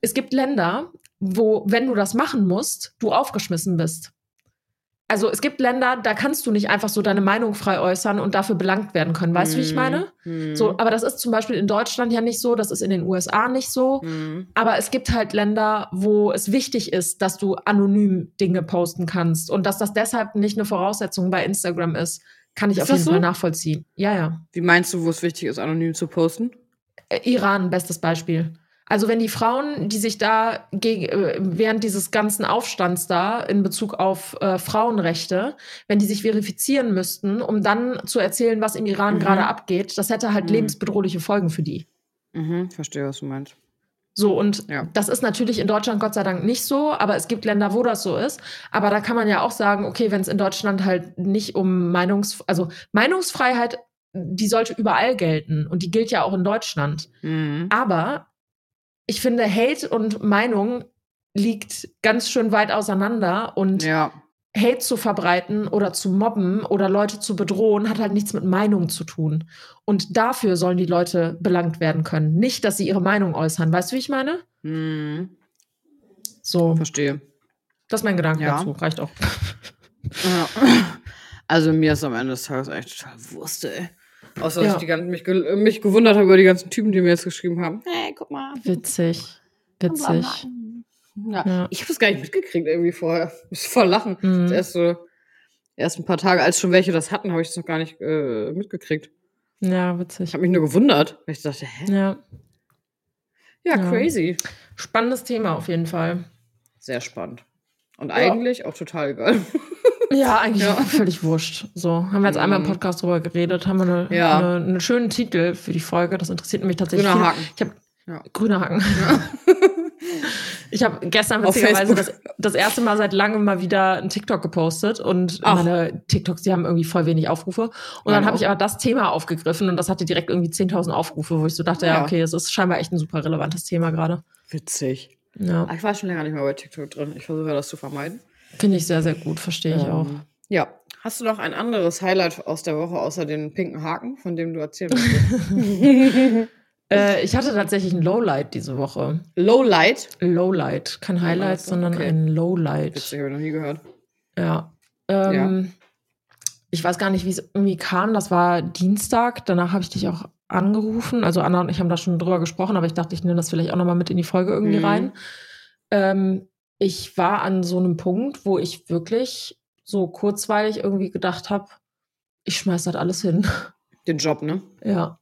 es gibt Länder, wo, wenn du das machen musst, du aufgeschmissen bist. Also es gibt Länder, da kannst du nicht einfach so deine Meinung frei äußern und dafür belangt werden können. Weißt du, wie ich meine? Mhm. So, aber das ist zum Beispiel in Deutschland ja nicht so, das ist in den USA nicht so. Mhm. Aber es gibt halt Länder, wo es wichtig ist, dass du anonym Dinge posten kannst und dass das deshalb nicht eine Voraussetzung bei Instagram ist, kann ich Ist auf jeden so? Fall nachvollziehen. Ja, ja. Wie meinst du, wo es wichtig ist, anonym zu posten? Äh, Iran, bestes Beispiel. Also wenn die Frauen, die sich da gegen, äh, während dieses ganzen Aufstands da in Bezug auf äh, Frauenrechte, wenn die sich verifizieren müssten, um dann zu erzählen, was im Iran Mhm. gerade abgeht, das hätte halt Mhm. lebensbedrohliche Folgen für die. Mhm, verstehe, was du meinst. So, und Ja. das ist natürlich in Deutschland Gott sei Dank nicht so, aber es gibt Länder, wo das so ist. Aber da kann man ja auch sagen, okay, wenn es in Deutschland halt nicht um Meinungs-, also Meinungsfreiheit, die sollte überall gelten und die gilt ja auch in Deutschland. Mhm. Aber ich finde, Hate und Meinung liegt ganz schön weit auseinander und Ja. Hate zu verbreiten oder zu mobben oder Leute zu bedrohen, hat halt nichts mit Meinung zu tun. Und dafür sollen die Leute belangt werden können. Nicht, dass sie ihre Meinung äußern. Weißt du, wie ich meine? Mhm. So, Verstehe. das ist mein Gedanke Ja. dazu. Reicht auch. Ja. Also mir ist am Ende des Tages eigentlich total Wurst, ey. Außer, dass Ja. ich die ganzen, mich, mich gewundert habe über die ganzen Typen, die mir jetzt geschrieben haben. Hey, guck mal. Witzig. Witzig. Ja. Ja. Ich habe das gar nicht mitgekriegt irgendwie vorher. Ich muss voll lachen. Mhm. Erst so, erst ein paar Tage, als schon welche das hatten, habe ich das noch gar nicht äh, mitgekriegt. Ja, Ich witzig. habe mich nur gewundert. Weil ich dachte, hä? Ja. Ja, Ja. crazy. Spannendes Thema auf jeden Fall. Sehr spannend. Und eigentlich auch total egal. Ja, eigentlich Ja. völlig wurscht. So, haben wir jetzt einmal im Mhm. Podcast drüber geredet, haben wir eine, Ja. eine, einen schönen Titel für die Folge. Das interessiert mich tatsächlich. Grüner. Haken. Ich habe Ja. grüner Haken. Ja. Ich habe gestern witzigerweise das, das erste Mal seit langem mal wieder ein TikTok gepostet und Ach. meine TikToks, die haben irgendwie voll wenig Aufrufe. Und Meine dann habe ich aber das Thema aufgegriffen und das hatte direkt irgendwie 10.000 Aufrufe, wo ich so dachte, ja, Ja. okay, es ist scheinbar echt ein super relevantes Thema gerade. Witzig. Ja, Ah, Ich war schon länger nicht mehr bei TikTok drin. Ich versuche das zu vermeiden. Finde ich sehr, sehr gut, verstehe ich Ähm, auch. Ja. Hast du noch ein anderes Highlight aus der Woche außer den pinken Haken, von dem du erzählen möchtest? Äh, ich hatte tatsächlich ein Lowlight diese Woche. Lowlight. Lowlight, kein Highlight, so? sondern Okay. ein Lowlight. Witzig, habe ich noch nie gehört. Ja. Ähm, Ich weiß gar nicht, wie es irgendwie kam. Das war Dienstag. Danach habe ich dich auch angerufen. Also Anna und ich haben da schon drüber gesprochen, aber ich dachte, ich nehme das vielleicht auch noch mal mit in die Folge irgendwie Mhm. rein. Ähm, ich war an so einem Punkt, wo ich wirklich so kurzweilig irgendwie gedacht habe, ich schmeiß das alles hin. Den Job, ne? ja,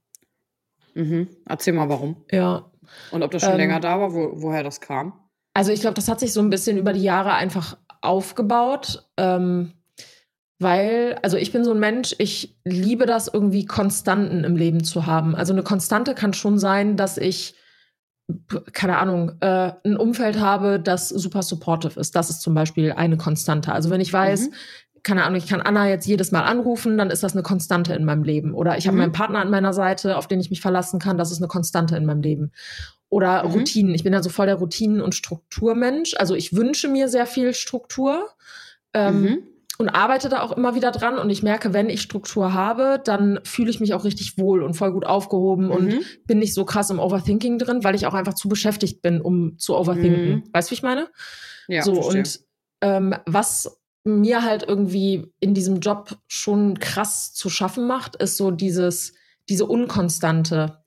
Mhm. Erzähl mal, warum. ja. Und ob das schon Ähm, länger da war, wo, woher das kam. Also ich glaube, das hat sich so ein bisschen über die Jahre einfach aufgebaut, ähm, weil, also ich bin so ein Mensch, ich liebe das irgendwie Konstanten im Leben zu haben. Also eine Konstante kann schon sein, dass ich, keine Ahnung, äh, ein Umfeld habe, das super supportive ist. Das ist zum Beispiel eine Konstante. Also wenn ich weiß, Mhm. keine Ahnung, ich kann Anna jetzt jedes Mal anrufen, dann ist das eine Konstante in meinem Leben. Oder ich habe Mhm. meinen Partner an meiner Seite, auf den ich mich verlassen kann, das ist eine Konstante in meinem Leben. Oder Mhm. Routinen. Ich bin ja so voll der Routinen- und Strukturmensch. Also ich wünsche mir sehr viel Struktur. Ähm, Mhm. Und arbeite da auch immer wieder dran. Und ich merke, wenn ich Struktur habe, dann fühle ich mich auch richtig wohl und voll gut aufgehoben und Mhm. bin nicht so krass im Overthinking drin, weil ich auch einfach zu beschäftigt bin, um zu overthinken. Mhm. Weißt du, wie ich meine? Ja, so, verstehe. und ähm, was mir halt irgendwie in diesem Job schon krass zu schaffen macht, ist so dieses, diese Unkonstante.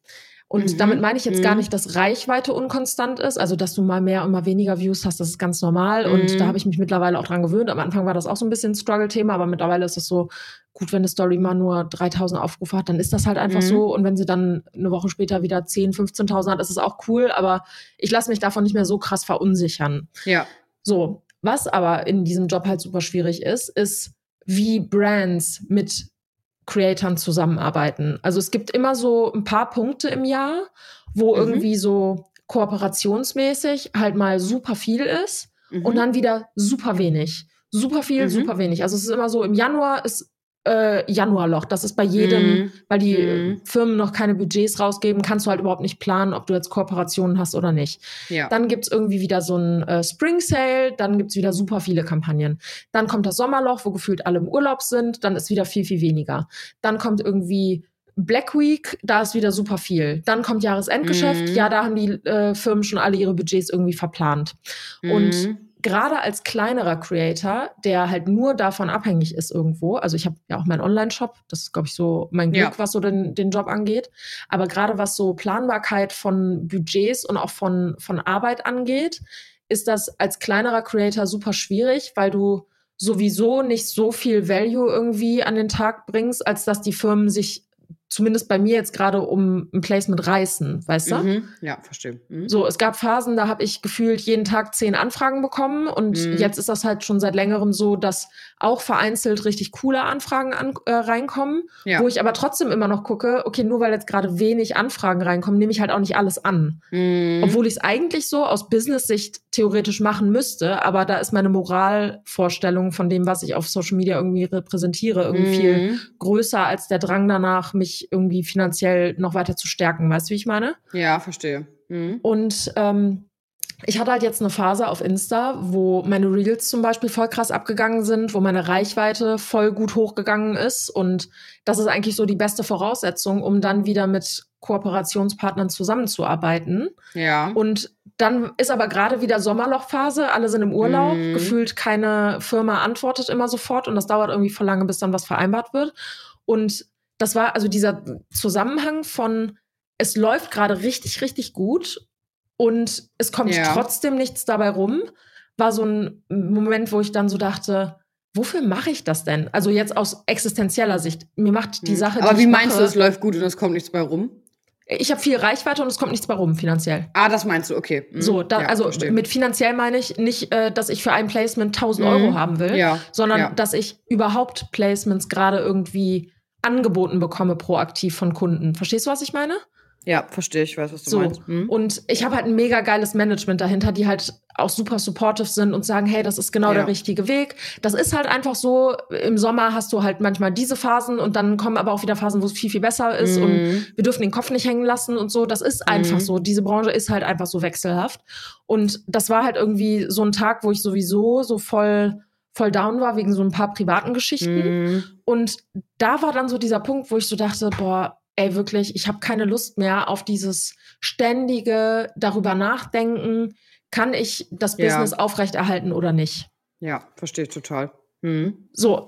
Und Mhm. damit meine ich jetzt gar Mhm. nicht, dass Reichweite unkonstant ist, also dass du mal mehr und mal weniger Views hast, das ist ganz normal. Und Mhm. da habe ich mich mittlerweile auch dran gewöhnt. Am Anfang war das auch so ein bisschen ein Struggle-Thema, aber mittlerweile ist es so, gut, wenn eine Story mal nur 3000 Aufrufe hat, dann ist das halt einfach Mhm. so. Und wenn sie dann eine Woche später wieder 10, 15.000 hat, ist es auch cool. Aber ich lasse mich davon nicht mehr so krass verunsichern. ja. So, was aber in diesem Job halt super schwierig ist, ist, wie Brands mit Creatoren zusammenarbeiten. Also es gibt immer so ein paar Punkte im Jahr, wo Mhm. irgendwie so kooperationsmäßig halt mal super viel ist Mhm. und dann wieder super wenig. Super viel, Mhm. super wenig. Also es ist immer so, im Januar ist äh, Januarloch. Das ist bei jedem, Mhm. weil die Mhm. Firmen noch keine Budgets rausgeben, kannst du halt überhaupt nicht planen, ob du jetzt Kooperationen hast oder nicht. Ja. Dann gibt's irgendwie wieder so ein äh, Spring Sale, dann gibt's wieder super viele Kampagnen. Dann kommt das Sommerloch, wo gefühlt alle im Urlaub sind, dann ist wieder viel, viel weniger. Dann kommt irgendwie Black Week, da ist wieder super viel. Dann kommt Jahresendgeschäft, Mhm. ja, da haben die äh, Firmen schon alle ihre Budgets irgendwie verplant. Und Mhm. Gerade als kleinerer Creator, der halt nur davon abhängig ist irgendwo, also ich habe ja auch meinen Online-Shop, das ist, glaube ich, so mein Glück, Ja. was so den, den Job angeht. Aber gerade was so Planbarkeit von Budgets und auch von, von Arbeit angeht, ist das als kleinerer Creator super schwierig, weil du sowieso nicht so viel Value irgendwie an den Tag bringst, als dass die Firmen sich zumindest bei mir jetzt gerade um ein Placement reißen, weißt du? Mhm. Ja, verstehe. Mhm. So, es gab Phasen, da habe ich gefühlt jeden Tag zehn Anfragen bekommen und Mhm. jetzt ist das halt schon seit längerem so, dass auch vereinzelt richtig coole Anfragen an, äh, reinkommen, Ja. wo ich aber trotzdem immer noch gucke, okay, nur weil jetzt gerade wenig Anfragen reinkommen, nehme ich halt auch nicht alles an. Mhm. Obwohl ich es eigentlich so aus Business-Sicht theoretisch machen müsste, aber da ist meine Moralvorstellung von dem, was ich auf Social Media irgendwie repräsentiere, irgendwie viel Mhm. größer als der Drang danach, mich irgendwie finanziell noch weiter zu stärken. Weißt du, wie ich meine? Ja, verstehe. Mhm. Und ähm, ich hatte halt jetzt eine Phase auf Insta, wo meine Reels zum Beispiel voll krass abgegangen sind, wo meine Reichweite voll gut hochgegangen ist. Und das ist eigentlich so die beste Voraussetzung, um dann wieder mit Kooperationspartnern zusammenzuarbeiten. Ja. Und dann ist aber gerade wieder Sommerlochphase, alle sind im Urlaub, Mhm. gefühlt keine Firma antwortet immer sofort und das dauert irgendwie voll lange, bis dann was vereinbart wird. Und das war also dieser Zusammenhang von, es läuft gerade richtig, richtig gut und es kommt Ja. trotzdem nichts dabei rum, war so ein Moment, wo ich dann so dachte, wofür mache ich das denn? Also jetzt aus existenzieller Sicht. Mir macht die Mhm. Sache, Aber die wie meinst du, mache, es läuft gut und es kommt nichts bei rum? ich habe viel Reichweite und es kommt nichts bei rum finanziell. Ah, das meinst du, okay. Mhm. So, da, Ja, also verstehe. mit finanziell meine ich nicht, äh, dass ich für ein Placement 1000 Mhm. Euro haben will, ja. sondern ja. dass ich überhaupt Placements gerade irgendwie angeboten bekomme proaktiv von Kunden. Verstehst du, was ich meine? Ja, verstehe, ich weiß, was du So. meinst. Mhm. Und ich habe halt ein mega geiles Management dahinter, die halt auch super supportive sind und sagen, hey, das ist genau Ja. der richtige Weg. Das ist halt einfach so, im Sommer hast du halt manchmal diese Phasen und dann kommen aber auch wieder Phasen, wo es viel, viel besser ist und Mhm. wir dürfen den Kopf nicht hängen lassen und so. Das ist einfach Mhm. so. Diese Branche ist halt einfach so wechselhaft. Und das war halt irgendwie so ein Tag, wo ich sowieso so voll, voll down war wegen so ein paar privaten Geschichten. Mhm. Und da war dann so dieser Punkt, wo ich so dachte, boah, ey, wirklich, ich habe keine Lust mehr auf dieses ständige darüber nachdenken, kann ich das Ja. Business aufrechterhalten oder nicht. Ja, verstehe ich total. Mhm. So,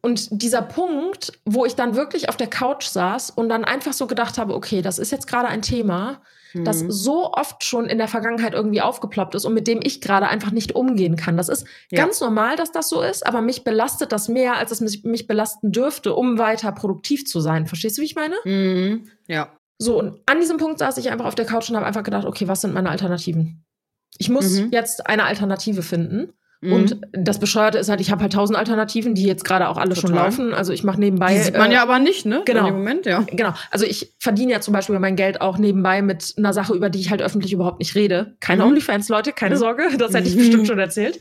und dieser Punkt, wo ich dann wirklich auf der Couch saß und dann einfach so gedacht habe, okay, das ist jetzt gerade ein Thema, das Mhm. so oft schon in der Vergangenheit irgendwie aufgeploppt ist und mit dem ich gerade einfach nicht umgehen kann. Das ist Ja. ganz normal, dass das so ist, aber mich belastet das mehr, als es mich, mich belasten dürfte, um weiter produktiv zu sein. Verstehst du, wie ich meine? Mhm. Ja. So, und an diesem Punkt saß ich einfach auf der Couch und habe einfach gedacht, okay, was sind meine Alternativen? Ich muss Mhm. jetzt eine Alternative finden. Mhm. Und das Bescheuerte ist halt, ich habe halt tausend Alternativen, die jetzt gerade auch alle schon Total. laufen. Also ich mache nebenbei. Die sieht man äh, ja aber nicht, ne? genau. Moment, ja. Genau. Also ich verdiene ja zum Beispiel mein Geld auch nebenbei mit einer Sache, über die ich halt öffentlich überhaupt nicht rede. Keine Mhm. OnlyFans, Leute, keine Mhm. Sorge. Das hätte ich Mhm. bestimmt schon erzählt.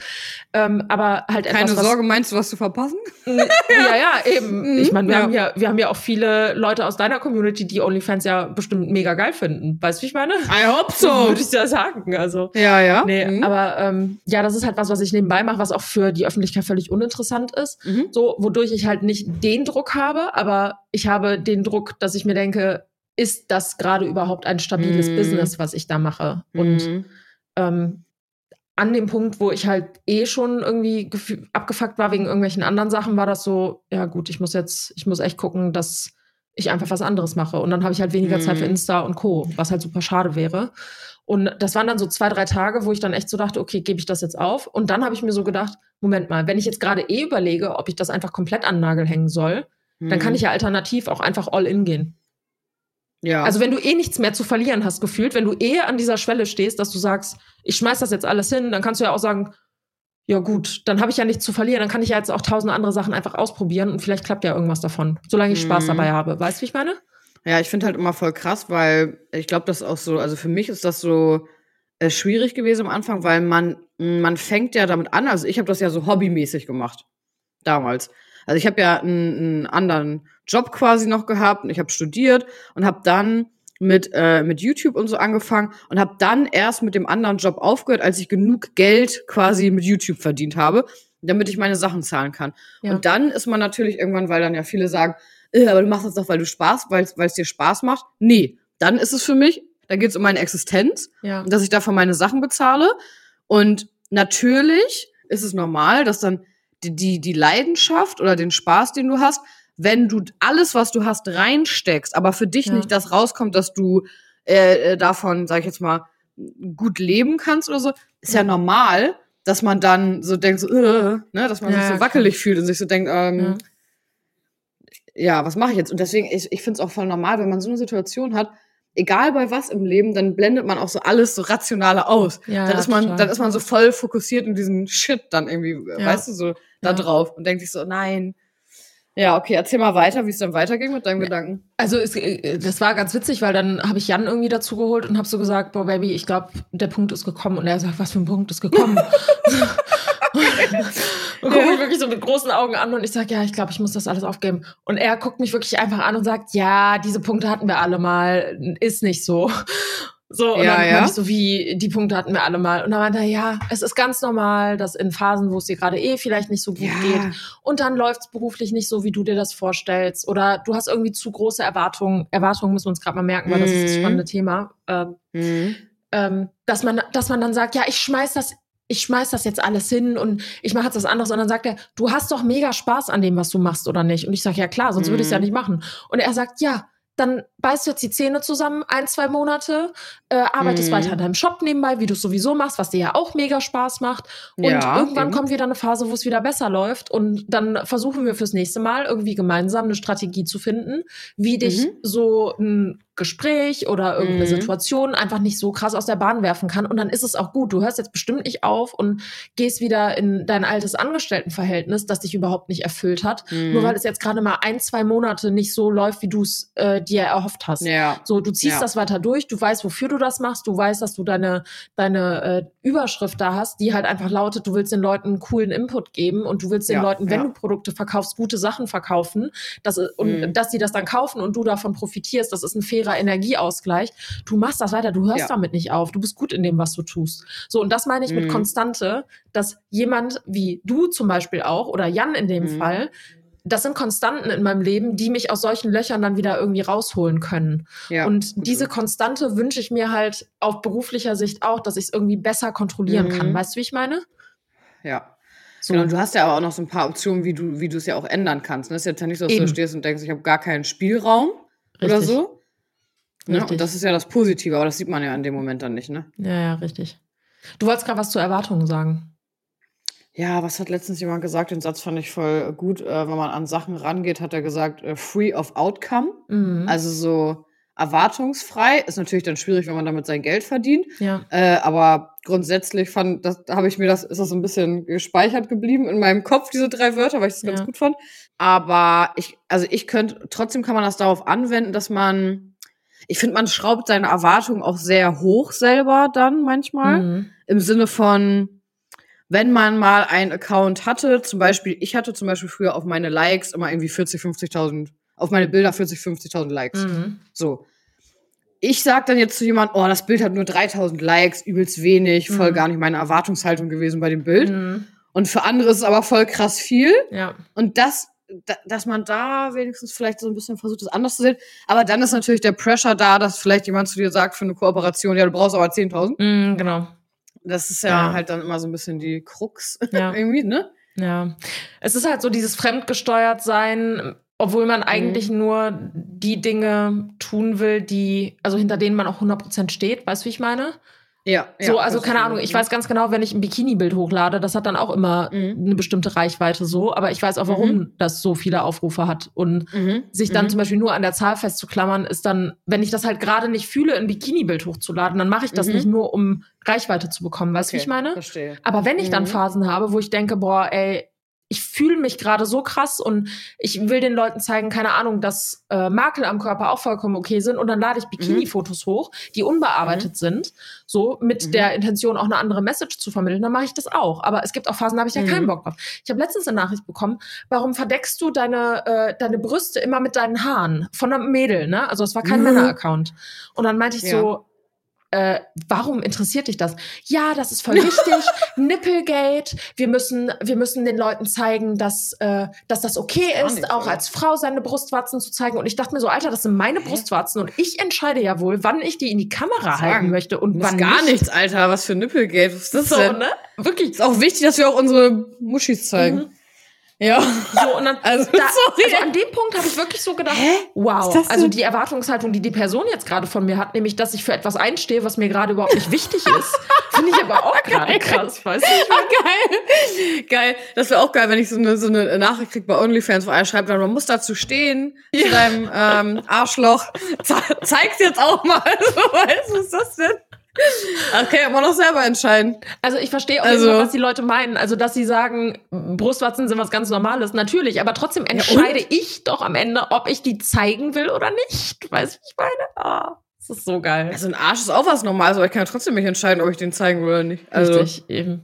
Ähm, aber halt Keine etwas, was, Sorge, meinst du, was zu verpassen? Ja, ja, eben. Mhm, Ich meine, wir ja. haben ja, wir haben ja auch viele Leute aus deiner Community, die OnlyFans ja bestimmt mega geil finden. Weißt du, wie ich meine? I hope Würde ich ja sagen. Also. Ja, ja. Nee, aber ähm, ja, das ist halt was, was ich nebenbei mache, was auch für die Öffentlichkeit völlig uninteressant ist. Mhm. So, wodurch ich halt nicht den Druck habe, aber ich habe den Druck, dass ich mir denke, ist das gerade überhaupt ein stabiles Mhm. Business, was ich da mache? Und Mhm. ähm, an dem Punkt, wo ich halt eh schon irgendwie abgefuckt war wegen irgendwelchen anderen Sachen, war das so, ja gut, ich muss jetzt, ich muss echt gucken, dass ich einfach was anderes mache. Und dann habe ich halt weniger Zeit für Mhm. Insta und Co., was halt super schade wäre. Und das waren dann so zwei, drei Tage, wo ich dann echt so dachte, okay, gebe ich das jetzt auf? Und dann habe ich mir so gedacht, Moment mal, wenn ich jetzt gerade eh überlege, ob ich das einfach komplett an den Nagel hängen soll, dann kann Mhm. ich ja alternativ auch einfach all in gehen. Ja. Also wenn du eh nichts mehr zu verlieren hast gefühlt, wenn du eh an dieser Schwelle stehst, dass du sagst, ich schmeiß das jetzt alles hin, dann kannst du ja auch sagen, ja gut, dann habe ich ja nichts zu verlieren, dann kann ich ja jetzt auch tausend andere Sachen einfach ausprobieren und vielleicht klappt ja irgendwas davon, solange ich Spaß Mhm. dabei habe. Weißt du, wie ich meine? Ja, ich finde halt immer voll krass, weil ich glaube, das ist auch so, also für mich ist das so äh, schwierig gewesen am Anfang, weil man, man fängt ja damit an, also ich habe das ja so hobbymäßig gemacht, damals. Also ich habe ja einen, einen anderen Job quasi noch gehabt und ich habe studiert und habe dann mit, äh, mit YouTube und so angefangen und habe dann erst mit dem anderen Job aufgehört, als ich genug Geld quasi mit YouTube verdient habe, damit ich meine Sachen zahlen kann. Ja. Und dann ist man natürlich irgendwann, weil dann ja viele sagen, äh, aber du machst das doch, weil du Spaß, weil es dir Spaß macht. Nee, dann ist es für mich, da geht es um meine Existenz, Ja. dass ich dafür meine Sachen bezahle. Und natürlich ist es normal, dass dann die, die, die Leidenschaft oder den Spaß, den du hast, wenn du alles, was du hast, reinsteckst, aber für dich Ja. nicht das rauskommt, dass du äh, äh, davon, sag ich jetzt mal, gut leben kannst oder so, ist ja, Ja. normal, dass man dann so denkt, so, äh, ne, dass man Ja, sich so wackelig fühlt und sich so denkt, ähm, Ja. was mache ich jetzt? Und deswegen, ich, ich finde es auch voll normal, wenn man so eine Situation hat, egal bei was im Leben, dann blendet man auch so alles so rationale aus. Ja, dann ist man, total. dann ist man so voll fokussiert in diesen Shit dann irgendwie, Ja. weißt du, so da Ja. drauf und denkt sich so, nein. Ja, okay, erzähl mal weiter, wie es dann weiterging mit deinem Gedanken. Also es, äh, das war ganz witzig, weil dann habe ich Jan irgendwie dazu geholt und habe so gesagt, boah Baby, ich glaube, der Punkt ist gekommen. Und er sagt, was für ein Punkt ist gekommen? und guckt mich wirklich so mit großen Augen an und ich sage, ja, ich glaube, ich muss das alles aufgeben. Und er guckt mich wirklich einfach an und sagt, ja, diese Punkte hatten wir alle mal, ist nicht so. So, und Ja, dann ja. ich so, wie, die Punkte hatten wir alle mal. Und dann meinte er, ja, es ist ganz normal, dass in Phasen, wo es dir gerade eh vielleicht nicht so gut geht, und dann läuft's beruflich nicht so, wie du dir das vorstellst. Oder du hast irgendwie zu große Erwartungen. Erwartungen müssen wir uns gerade mal merken, weil das ist das Mhm. spannende Thema. Ähm, Mhm. ähm, dass man, dass man dann sagt, ja, ich schmeiß das, ich schmeiß das jetzt alles hin und ich mache jetzt was anderes. Und dann sagt er, du hast doch mega Spaß an dem, was du machst, oder nicht? Und ich sage, ja klar, sonst würde ich es ja Mhm. nicht machen. Und er sagt, ja, dann beißt du jetzt die Zähne zusammen, ein, zwei Monate, äh, arbeitest Mhm. weiter in deinem Shop nebenbei, wie du es sowieso machst, was dir ja auch mega Spaß macht. Und Ja, irgendwann eben. kommt wieder eine Phase, wo es wieder besser läuft. Und dann versuchen wir fürs nächste Mal irgendwie gemeinsam eine Strategie zu finden, wie dich Mhm. so ein Gespräch oder irgendeine Mhm. Situation einfach nicht so krass aus der Bahn werfen kann. Und dann ist es auch gut. Du hörst jetzt bestimmt nicht auf und gehst wieder in dein altes Angestelltenverhältnis, das dich überhaupt nicht erfüllt hat. Mhm. Nur weil es jetzt gerade mal ein, zwei Monate nicht so läuft, wie du es äh, dir erhofft hast. Ja. So, du ziehst Ja. das weiter durch, du weißt, wofür du das machst, du weißt, dass du deine, deine äh, Überschrift da hast, die halt einfach lautet, du willst den Leuten einen coolen Input geben und du willst den Ja, Leuten, wenn du Produkte verkaufst, gute Sachen verkaufen das, und Mhm. dass sie das dann kaufen und du davon profitierst, das ist ein fairer Energieausgleich. Du machst das weiter, du hörst Ja. damit nicht auf, du bist gut in dem, was du tust. So, und das meine ich mit Mhm. Konstante, dass jemand wie du zum Beispiel auch oder Jan in dem Mhm. Fall, das sind Konstanten in meinem Leben, die mich aus solchen Löchern dann wieder irgendwie rausholen können. ja. Und gut diese. Konstante wünsche ich mir halt auf beruflicher Sicht auch, dass ich es irgendwie besser kontrollieren Mhm. kann. Weißt du, wie ich meine? Ja. So. Genau, und du hast ja aber auch noch so ein paar Optionen, wie du, wie du es ja auch ändern kannst. Ne? Es ist jetzt ja nicht so, dass Eben. du stehst und denkst, ich habe gar keinen Spielraum oder Richtig. so. Ne? Und das ist ja das Positive, aber das sieht man ja in dem Moment dann nicht, ne? Ja, ja, richtig. Du wolltest gerade was zu Erwartungen sagen. Ja, was hat letztens jemand gesagt? Den Satz fand ich voll gut. Äh, wenn man an Sachen rangeht, hat er gesagt, äh, free of outcome. Mhm. Also so erwartungsfrei. Ist natürlich dann schwierig, wenn man damit sein Geld verdient. ja. Äh, aber grundsätzlich fand, das habe ich mir das, ist das so ein bisschen gespeichert geblieben in meinem Kopf, diese drei Wörter, weil ich das ganz Ja. gut fand. Aber ich, also ich könnte, trotzdem kann man das darauf anwenden, dass man, ich finde, man schraubt seine Erwartungen auch sehr hoch selber dann manchmal. Mhm. Im Sinne von, wenn man mal einen Account hatte, zum Beispiel, ich hatte zum Beispiel früher auf meine Likes immer irgendwie 40, 50.000, auf meine Bilder 40, 50.000 Likes. Mhm. So. Ich sag dann jetzt zu jemandem, oh, das Bild hat nur 3000 Likes, übelst wenig, voll Mhm. gar nicht meine Erwartungshaltung gewesen bei dem Bild. Mhm. Und für andere ist es aber voll krass viel. Ja. Und das, da, dass man da wenigstens vielleicht so ein bisschen versucht, das anders zu sehen. Aber dann ist natürlich der Pressure da, dass vielleicht jemand zu dir sagt für eine Kooperation, ja, du brauchst aber 10.000. Mhm, genau. Das ist ja, Ja. halt dann immer so ein bisschen die Krux Ja. irgendwie, ne? Ja. Es ist halt so dieses fremdgesteuert sein, obwohl Mhm. man eigentlich nur die Dinge tun will, die, also hinter denen man auch 100% steht. Weißt du, wie ich meine? Ja. So, ja, also das keine Ahnung, ich weiß ganz genau, wenn ich ein Bikini-Bild hochlade, das hat dann auch immer Mhm. eine bestimmte Reichweite so, aber ich weiß auch, warum das so viele Aufrufe hat. Und Mhm. sich dann Mhm. zum Beispiel nur an der Zahl festzuklammern, ist dann, wenn ich das halt gerade nicht fühle, ein Bikini-Bild hochzuladen, dann mache ich das Mhm. nicht nur, um Reichweite zu bekommen. Weißt du, wie Okay, ich meine? Verstehe. Aber wenn ich dann Mhm. Phasen habe, wo ich denke, boah, ey, ich fühle mich gerade so krass und ich will den Leuten zeigen, keine Ahnung, dass äh, Makel am Körper auch vollkommen okay sind und dann lade ich Bikini-Fotos hoch, die unbearbeitet sind, so mit Mhm. der Intention auch eine andere Message zu vermitteln, dann mache ich das auch. Aber es gibt auch Phasen, da habe ich Mhm. keinen Bock drauf. Ich habe letztens eine Nachricht bekommen, warum verdeckst du deine, äh, deine Brüste immer mit deinen Haaren? Von einem Mädel, ne? Also es war kein Mhm. Männer-Account. Und dann meinte ich Ja. so, äh, warum interessiert dich das? Ja, das ist voll wichtig. Nippelgate. Wir müssen, wir müssen den Leuten zeigen, dass, äh, dass das okay Gar ist, nicht, auch oder? als Frau seine Brustwarzen zu zeigen. Und ich dachte mir so, Alter, das sind meine Hä? Brustwarzen und ich entscheide ja wohl, wann ich die in die Kamera halten möchte und Du wann gar nicht. nichts, Alter. Was für Nippelgate. Was ist das So, denn? ne? Wirklich. Ist auch wichtig, dass wir auch unsere Muschis zeigen. Mhm. Ja. So, und dann, Also, da, also an dem Punkt habe ich wirklich so gedacht, Hä? wow, also die Erwartungshaltung, die die Person jetzt gerade von mir hat, nämlich, dass ich für etwas einstehe, was mir gerade überhaupt nicht wichtig ist, finde ich aber auch gerade krass, weißt du? geil. Geil. Das wäre auch geil, wenn ich so eine, so eine Nachricht krieg bei OnlyFans, wo einer schreibt, man muss dazu stehen, zu deinem ähm, Arschloch. Ze zeig's jetzt auch mal. So, weißt du, was ist das denn? Das kann ja immer noch selber entscheiden. Also ich verstehe auch Also- was die Leute meinen. Also, dass sie sagen, Brustwarzen sind was ganz Normales. Natürlich, aber trotzdem entscheide ich doch am Ende, ob ich die zeigen will oder nicht. Weißt du, wie ich meine? Ah, das ist so geil. Also ein Arsch ist auch was Normales, aber ich kann ja trotzdem mich entscheiden, ob ich den zeigen will oder nicht. Also, Richtig, eben.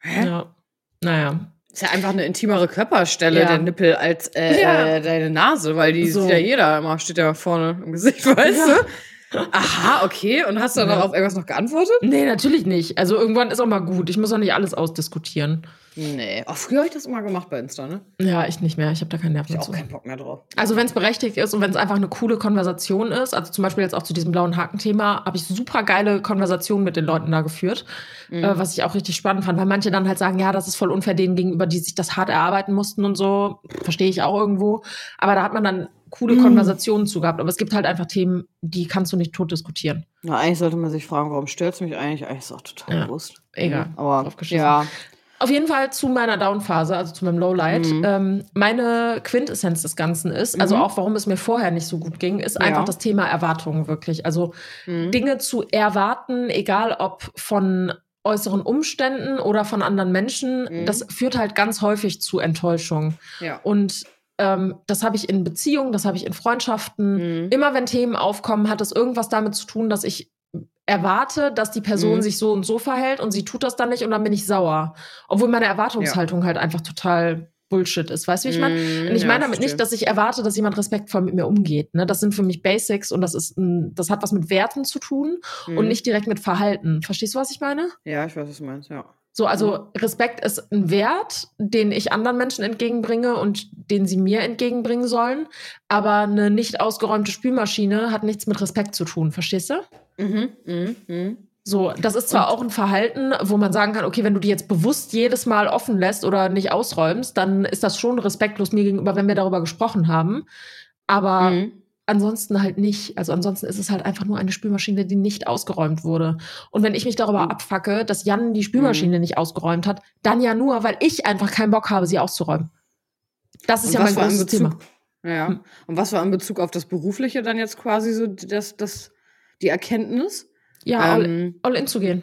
Hä? Ja. Naja. Ist ja einfach eine intimere Körperstelle, Ja. der Nippel, als äh, Ja. äh, deine Nase, weil die So. sieht ja jeder immer, steht ja vorne im Gesicht, weißt Ja. du? Aha, okay. Und hast du dann Ja. auf irgendwas noch geantwortet? Nee, natürlich nicht. Also irgendwann ist auch mal gut. Ich muss auch nicht alles ausdiskutieren. Nee. Auch früher habe ich das immer gemacht bei Insta, ne? Ja, ich nicht mehr. Ich habe da keine Nerven Ich auch zu. keinen Bock mehr drauf. Also wenn es berechtigt ist und wenn es einfach eine coole Konversation ist, also zum Beispiel jetzt auch zu diesem blauen Haken-Thema, habe ich super geile Konversationen mit den Leuten da geführt, Mhm. äh, was ich auch richtig spannend fand, weil manche dann halt sagen, ja, das ist voll unfair denen gegenüber, die sich das hart erarbeiten mussten und so, verstehe ich auch irgendwo, aber da hat man dann coole Mhm. Konversationen zu gehabt, aber es gibt halt einfach Themen, die kannst du nicht tot diskutieren. Na, eigentlich sollte man sich fragen, warum stört's mich eigentlich? Eigentlich ist auch total Ja. bewusst. Egal. Mhm. Aber ja. Auf jeden Fall zu meiner Down-Phase, also zu meinem Lowlight. Mhm. Ähm, meine Quintessenz des Ganzen ist, also Mhm. auch warum es mir vorher nicht so gut ging, ist Ja. einfach das Thema Erwartungen wirklich. Also Mhm. Dinge zu erwarten, egal ob von äußeren Umständen oder von anderen Menschen, Mhm. das führt halt ganz häufig zu Enttäuschung. Ja. Und ähm, das habe ich in Beziehungen, das habe ich in Freundschaften. Mhm. Immer wenn Themen aufkommen, hat es irgendwas damit zu tun, dass ich erwarte, dass die Person Mhm. sich so und so verhält und sie tut das dann nicht und dann bin ich sauer. Obwohl meine Erwartungshaltung halt einfach total Bullshit ist. Weißt du, wie ich meine? Mhm, Und ich ja, meine damit verstehe. nicht, dass ich erwarte, dass jemand respektvoll mit mir umgeht. Ne? Das sind für mich Basics und das ist, ein, das hat was mit Werten zu tun und Mhm. nicht direkt mit Verhalten. Verstehst du, was ich meine? Ja, ich weiß, was du meinst, ja. So, also Respekt ist ein Wert, den ich anderen Menschen entgegenbringe und den sie mir entgegenbringen sollen. Aber eine nicht ausgeräumte Spülmaschine hat nichts mit Respekt zu tun. Verstehst du? Mhm. Mhm. Mhm. So, das ist zwar auch ein Verhalten, wo man sagen kann, okay, wenn du die jetzt bewusst jedes Mal offen lässt oder nicht ausräumst, dann ist das schon respektlos mir gegenüber, wenn wir darüber gesprochen haben. Aber Mhm. Ansonsten halt nicht. Also ansonsten ist es halt einfach nur eine Spülmaschine, die nicht ausgeräumt wurde. Und wenn ich mich darüber Mhm. abfacke, dass Jan die Spülmaschine nicht ausgeräumt hat, dann ja nur, weil ich einfach keinen Bock habe, sie auszuräumen. Das ist Und ja mein großes Thema. Ja. Hm. Und was war in Bezug auf das Berufliche dann jetzt quasi so das, das, die Erkenntnis? Ja, all, Ähm, all in zu gehen.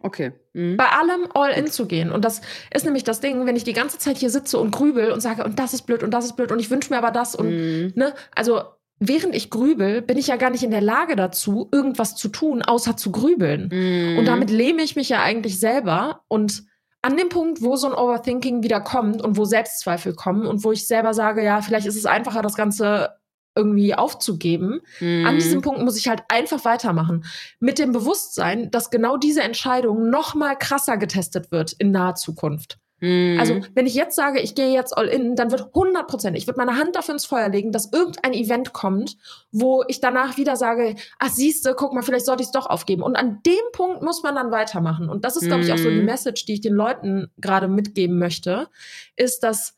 okay. Mhm. Bei allem all in zu gehen. Und das ist nämlich das Ding, wenn ich die ganze Zeit hier sitze und grübel und sage, und das ist blöd und das ist blöd und ich wünsche mir aber das und Mhm. ne, also während ich grübel, bin ich ja gar nicht in der Lage dazu, irgendwas zu tun, außer zu grübeln. Mhm. Und damit lähme ich mich ja eigentlich selber. Und an dem Punkt, wo so ein Overthinking wieder kommt und wo Selbstzweifel kommen und wo ich selber sage, ja, vielleicht ist es einfacher, das Ganze irgendwie aufzugeben. Mhm. An diesem Punkt muss ich halt einfach weitermachen. Mit dem Bewusstsein, dass genau diese Entscheidung noch mal krasser getestet wird in naher Zukunft. Mhm. Also, wenn ich jetzt sage, ich gehe jetzt all in, dann wird 100 Prozent, ich würde meine Hand dafür ins Feuer legen, dass irgendein Event kommt, wo ich danach wieder sage, ach siehste, guck mal, vielleicht sollte ich es doch aufgeben. Und an dem Punkt muss man dann weitermachen. Und das ist, glaube ich, auch so die Mhm. Message, die ich den Leuten gerade mitgeben möchte, ist, dass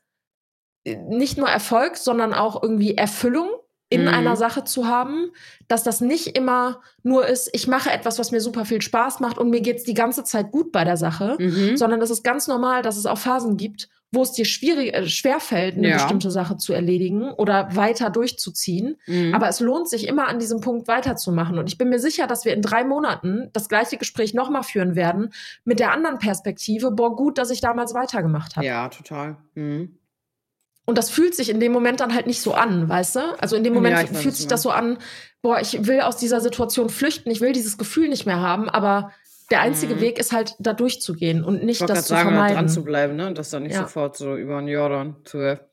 äh, nicht nur Erfolg, sondern auch irgendwie Erfüllung in Mhm. einer Sache zu haben, dass das nicht immer nur ist, ich mache etwas, was mir super viel Spaß macht und mir geht's die ganze Zeit gut bei der Sache, Mhm. sondern das ist ganz normal, dass es auch Phasen gibt, wo es dir schwierig, äh, schwerfällt, eine Ja. bestimmte Sache zu erledigen oder weiter durchzuziehen. Mhm. Aber es lohnt sich immer an diesem Punkt weiterzumachen. Und ich bin mir sicher, dass wir in drei Monaten das gleiche Gespräch nochmal führen werden mit der anderen Perspektive. Boah, gut, dass ich damals weitergemacht habe. ja, total. Mhm. Und das fühlt sich in dem Moment dann halt nicht so an, weißt du? Also in dem Moment Ja, ich fühlt sich das so an, boah, ich will aus dieser Situation flüchten, ich will dieses Gefühl nicht mehr haben, aber der einzige Mhm. Weg ist halt, da durchzugehen und Ich nicht wollte das zu sagen, vermeiden. dran zu bleiben, ne? Und das dann nicht Ja. sofort so über den Jordan zu werfen.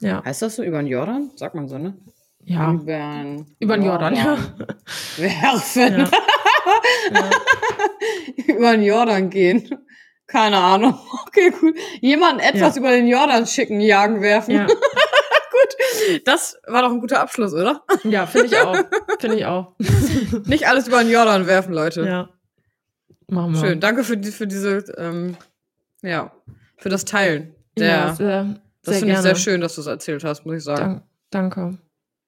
ja. Heißt das so über den Jordan? Sagt man so, ne? ja. Über den den Jordan, ja. Werfen. Ja. über den Jordan gehen. Keine Ahnung. Okay, cool. Jemanden etwas über den Jordan schicken, jagen, werfen. Ja, Gut. Das war doch ein guter Abschluss, oder? ja finde ich auch. Finde ich auch. Nicht alles über den Jordan werfen, Leute. ja. Machen wir. Schön. Danke für, die, für diese, ähm, ja, für das Teilen. Der, Ja, sehr, das finde ich sehr schön, dass du es erzählt hast, muss ich sagen. Dank, danke.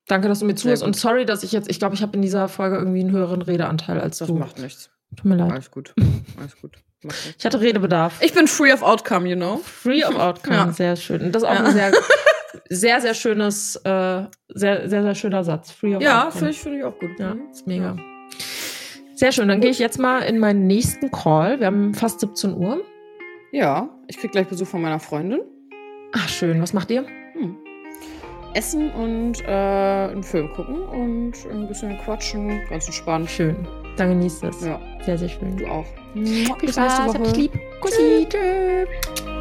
Danke, dass du mir zuhörst. Und sorry, dass ich jetzt, ich glaube, ich habe in dieser Folge irgendwie einen höheren Redeanteil als Das du. macht nichts. Tut mir leid. Alles gut. Alles gut. Ich hatte Redebedarf. Ich bin free of outcome, you know. Free of Outcome, Ja. sehr schön. Und das ist auch Ja. ein sehr, sehr, sehr schönes, äh, sehr, sehr, sehr schöner Satz. Free of Ja, Outcome. finde ich, finde ich auch gut. Ja, Mhm. ist mega. Sehr schön. Dann gehe ich jetzt mal in meinen nächsten Call. Wir haben fast 17 Uhr. Ja, ich krieg gleich Besuch von meiner Freundin. Ach, schön. Was macht ihr? Hm. Essen und äh, einen Film gucken und ein bisschen quatschen. Ganz entspannt. Schön. Dann genießt es. Ja, Sehr, sehr schön. du auch. Bis nächste Woche. Lieb. Kussi. Tschüss.